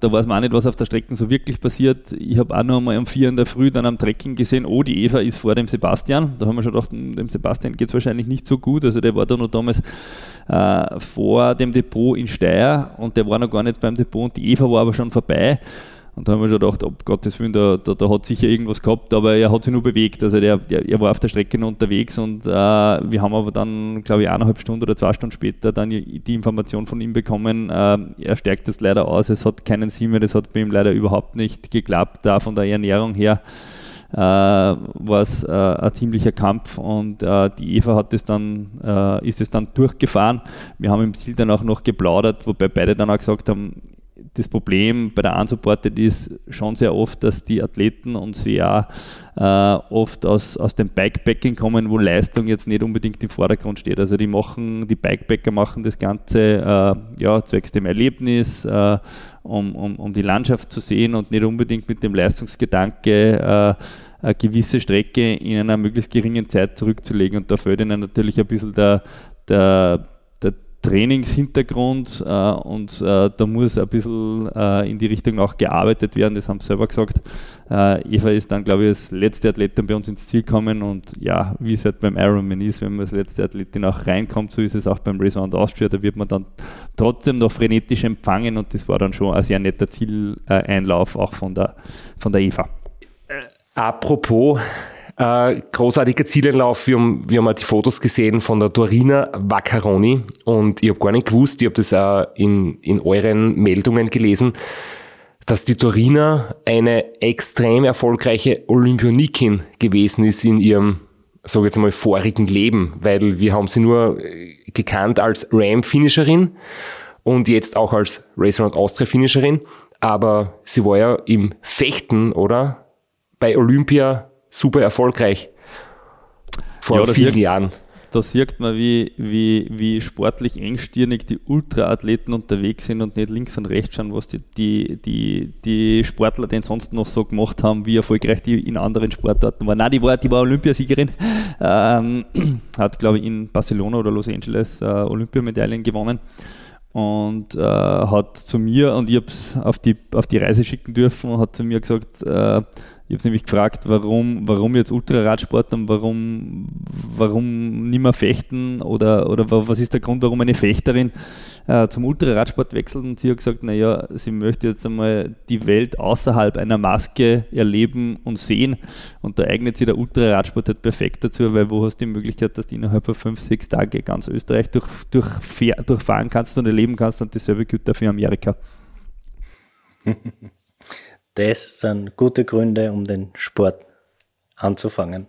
K: da weiß man auch nicht, was auf der Strecke so wirklich passiert. Ich habe auch noch einmal um vier in der Früh dann am Trekking gesehen, oh, die Eva ist vor dem Sebastian. Da haben wir schon gedacht, hm, dem Sebastian geht es wahrscheinlich nicht so gut. Also der war da noch damals äh, vor dem Depot in Steyr und der war noch gar nicht beim Depot und die Eva war aber schon vorbei. Und da haben wir schon gedacht, ob Gottes Willen, da, da, da, hat sicher irgendwas gehabt, aber er hat sich nur bewegt. Also der, der er war auf der Strecke noch unterwegs und äh, wir haben aber dann, glaube ich, eineinhalb Stunden oder zwei Stunden später dann die, Information von ihm bekommen, äh, er stärkt es leider aus, es hat keinen Sinn mehr, das hat bei ihm leider überhaupt nicht geklappt, da von der Ernährung her. Äh, war es äh, ein ziemlicher Kampf und äh, die Eva hat es dann, äh, ist es dann durchgefahren. Wir haben im Ziel dann auch noch geplaudert, wobei beide dann auch gesagt haben, das Problem bei der Unsupported ist schon sehr oft, dass die Athleten und sie ja äh, oft aus, aus dem Bikepacking kommen, wo Leistung jetzt nicht unbedingt im Vordergrund steht. Also die machen, die Bikepacker machen das Ganze äh, ja, zwecks dem Erlebnis, äh, um, um, um die Landschaft zu sehen und nicht unbedingt mit dem Leistungsgedanke, äh, eine gewisse Strecke in einer möglichst geringen Zeit zurückzulegen. Und da fällt ihnen natürlich ein bisschen der, der Trainingshintergrund äh, und äh, da muss ein bisschen äh, in die Richtung auch gearbeitet werden, das haben sie selber gesagt. Äh, Eva ist dann, glaube ich, als letzte Athletin bei uns ins Ziel gekommen und ja, wie es halt beim Ironman ist, wenn man als letzte Athletin auch reinkommt, so ist es auch beim Race Round Austria, da wird man dann trotzdem noch frenetisch empfangen und das war dann schon ein sehr netter Zieleinlauf auch von der, von der Eva.
A: Apropos äh, großartiger Zieleinlauf. Wir haben, wir haben auch die Fotos gesehen von der Dorina Vaccaroni und ich habe gar nicht gewusst, ich habe das auch in, in euren Meldungen gelesen, dass die Dorina eine extrem erfolgreiche Olympionikin gewesen ist in ihrem, sag ich jetzt mal, vorigen Leben, weil wir haben sie nur äh, gekannt als Ram-Finisherin und jetzt auch als Race Around Austria-Finisherin, aber sie war ja im Fechten, oder? Bei Olympia super erfolgreich vor ja, vielen
K: sieht,
A: Jahren.
K: Da sieht man, wie, wie, wie sportlich engstirnig die Ultraathleten unterwegs sind und nicht links und rechts schauen, was die, die, die, die Sportler denn sonst noch so gemacht haben, wie erfolgreich die in anderen Sportarten waren. Nein, die war, die war Olympiasiegerin, ähm, hat, glaube ich, in Barcelona oder Los Angeles äh, Olympiamedaillen gewonnen und äh, hat zu mir, und ich habe es auf die, auf die Reise schicken dürfen, hat zu mir gesagt, äh, ich habe nämlich gefragt, warum, warum jetzt Ultraradsport und warum, warum nicht mehr fechten oder, oder was ist der Grund, warum eine Fechterin äh, zum Ultraradsport wechselt. Und sie hat gesagt, naja, sie möchte jetzt einmal die Welt außerhalb einer Maske erleben und sehen. Und da eignet sich der Ultraradsport halt perfekt dazu, weil wo hast du die Möglichkeit, dass du innerhalb von fünf, sechs Tage ganz Österreich durch, durch, durchfahren kannst und erleben kannst und dasselbe gilt dafür Amerika.
D: Das sind gute Gründe, um den Sport anzufangen.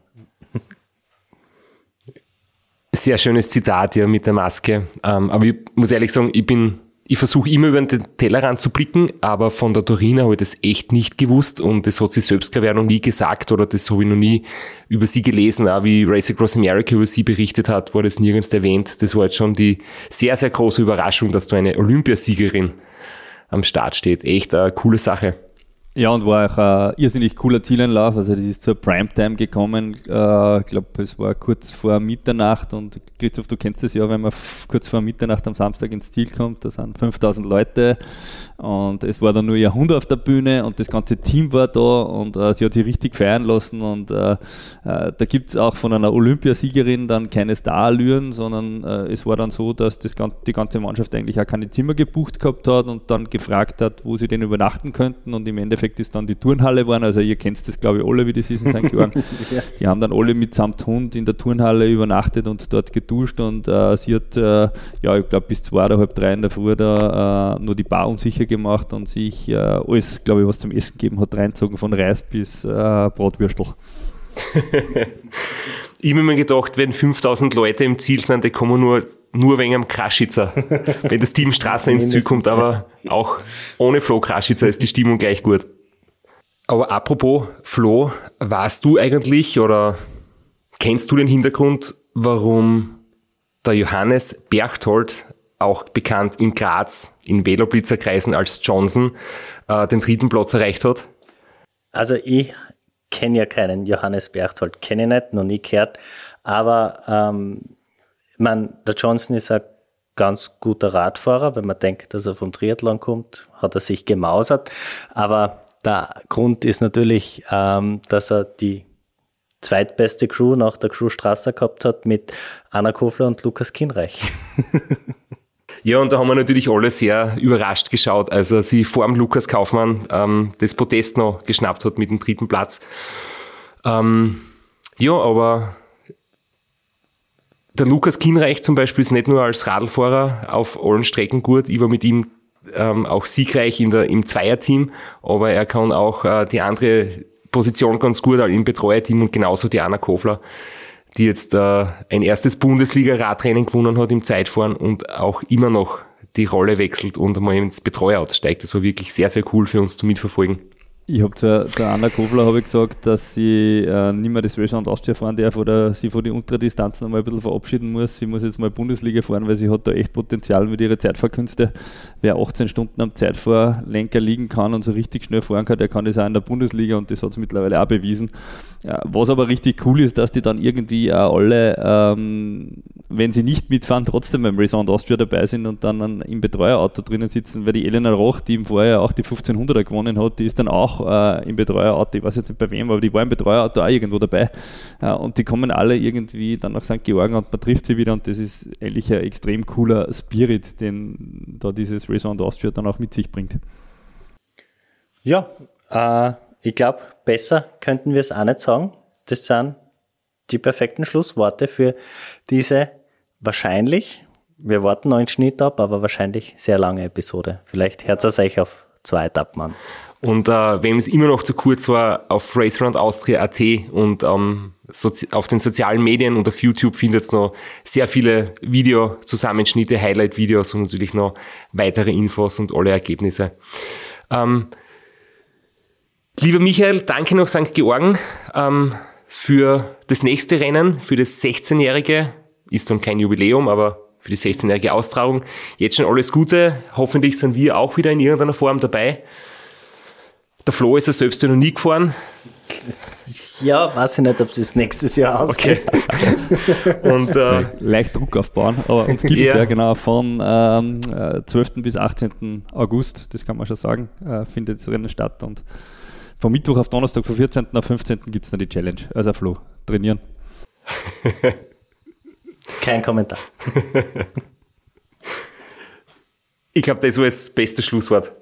A: Sehr schönes Zitat ja mit der Maske. Ähm, aber ich muss ehrlich sagen, ich bin, ich versuche immer über den Tellerrand zu blicken, aber von der Dorina habe ich das echt nicht gewusst und das hat sie selbst, glaube ich, noch nie gesagt oder das habe ich noch nie über sie gelesen. Auch wie Race Across America über sie berichtet hat, wurde das nirgends erwähnt. Das war jetzt schon die sehr, sehr große Überraschung, dass da eine Olympiasiegerin am Start steht. Echt eine coole Sache.
K: Ja, und war auch ein irrsinnig cooler Zielenlauf. Also das ist zur Primetime gekommen. Äh, ich glaube, es war kurz vor Mitternacht und Christoph, du kennst es ja, wenn man kurz vor Mitternacht am Samstag ins Ziel kommt, da sind 5000 Leute und es war dann nur ihr Hund auf der Bühne und das ganze Team war da und äh, sie hat sich richtig feiern lassen. Und äh, äh, da gibt es auch von einer Olympiasiegerin dann keine Starallüren, sondern äh, es war dann so, dass das, die ganze Mannschaft eigentlich auch keine Zimmer gebucht gehabt hat und dann gefragt hat, wo sie denn übernachten könnten. Und im Endeffekt ist dann die Turnhalle geworden. Also ihr kennt das, glaube ich, alle, wie das ist in St. Georgen. ja. Die haben dann alle mitsamt Hund in der Turnhalle übernachtet und dort geduscht und äh, sie hat, äh, ja, ich glaube, bis zwei oder halb drei in der Früh da nur die Bar unsicher gemacht und sich äh, alles, glaube ich, was zum Essen gegeben hat, reinzogen, von Reis bis äh, Bratwürstel.
A: ich habe mir gedacht, wenn 5000 Leute im Ziel sind, die kommen nur, nur wegen am Kraschitzer, wenn das Team Straße ins Ziel kommt, aber auch ohne Flo Kraschitzer ist die Stimmung gleich gut. Aber apropos Flo, weißt du eigentlich oder kennst du den Hintergrund, warum der Johannes Berchtold auch bekannt in Graz, in Veloblitzerkreisen als Johnson, äh, den dritten Platz erreicht hat?
D: Also ich kenne ja keinen Johannes Berchtold, kenne ich nicht, noch nie gehört, aber ähm, mein, der Johnson ist ein ganz guter Radfahrer, wenn man denkt, dass er vom Triathlon kommt, hat er sich gemausert, aber der Grund ist natürlich, ähm, dass er die zweitbeste Crew nach der Crew Strasser gehabt hat mit Anna Kofler und Lukas Kinreich.
A: Ja, und da haben wir natürlich alle sehr überrascht geschaut, als er sie vor dem Lukas Kaufmann ähm, das Podest noch geschnappt hat mit dem dritten Platz. Ähm, ja, aber der Lukas Kinreich zum Beispiel ist nicht nur als Radlfahrer auf allen Strecken gut, ich war mit ihm ähm, auch siegreich in der, im Zweierteam, aber er kann auch äh, die andere Position ganz gut im Betreuerteam und genauso die Anna Kofler die jetzt äh, ein erstes Bundesliga-Radrennen gewonnen hat im Zeitfahren und auch immer noch die Rolle wechselt und einmal ins Betreuerauto steigt. Das war wirklich sehr, sehr cool für uns zu mitverfolgen.
K: Ich habe zur, zur Anna Kofler habe ich gesagt, dass sie äh, nicht mehr das Race Austria fahren darf oder sie von den Ultradistanzen einmal ein bisschen verabschieden muss. Sie muss jetzt mal Bundesliga fahren, weil sie hat da echt Potenzial mit ihren Zeitfahrkünste. Wer 18 Stunden am Zeitfahrlenker liegen kann und so richtig schnell fahren kann, der kann das auch in der Bundesliga und das hat sie mittlerweile auch bewiesen. Ja, was aber richtig cool ist, dass die dann irgendwie auch alle, ähm, wenn sie nicht mitfahren, trotzdem beim Race Austria dabei sind und dann im Betreuerauto drinnen sitzen, weil die Elena Roch, die im Vorjahr auch die 1500er gewonnen hat, die ist dann auch äh, im Betreuerauto, ich weiß jetzt nicht bei wem, aber die war im Betreuerauto auch irgendwo dabei. Äh, und die kommen alle irgendwie dann nach St. Georgen und man trifft sie wieder und das ist eigentlich ein extrem cooler Spirit, den da dieses Race Austria dann auch mit sich bringt.
D: Ja, äh, ich glaube, besser könnten wir es auch nicht sagen. Das sind die perfekten Schlussworte für diese wahrscheinlich, wir warten noch einen Schnitt ab, aber wahrscheinlich sehr lange Episode. Vielleicht hört es euch auf zwei Etappen an.
A: Und äh, wem es immer noch zu kurz war, auf RaceRoundAustria.at und ähm, auf den sozialen Medien und auf YouTube findet es noch sehr viele Videozusammenschnitte, Highlight-Videos und natürlich noch weitere Infos und alle Ergebnisse. Ähm, lieber Michael, danke noch St. Georgen ähm, für das nächste Rennen, für das 16-jährige, ist dann kein Jubiläum, aber für die 16-jährige Austragung. Jetzt schon alles Gute. Hoffentlich sind wir auch wieder in irgendeiner Form dabei. Der Flo ist ja selbst noch nie gefahren.
D: Ja, weiß ich nicht, ob es das nächstes Jahr ausgeht.
K: Okay. Und, äh, Leicht Druck aufbauen, aber uns gibt es ja. ja genau von ähm, 12. Äh, bis 18. August, das kann man schon sagen, äh, findet das Rennen statt und von Mittwoch auf Donnerstag, vom 14. auf 15. gibt es dann die Challenge. Also Flo, trainieren.
D: Kein Kommentar.
A: ich glaube, das war das beste Schlusswort.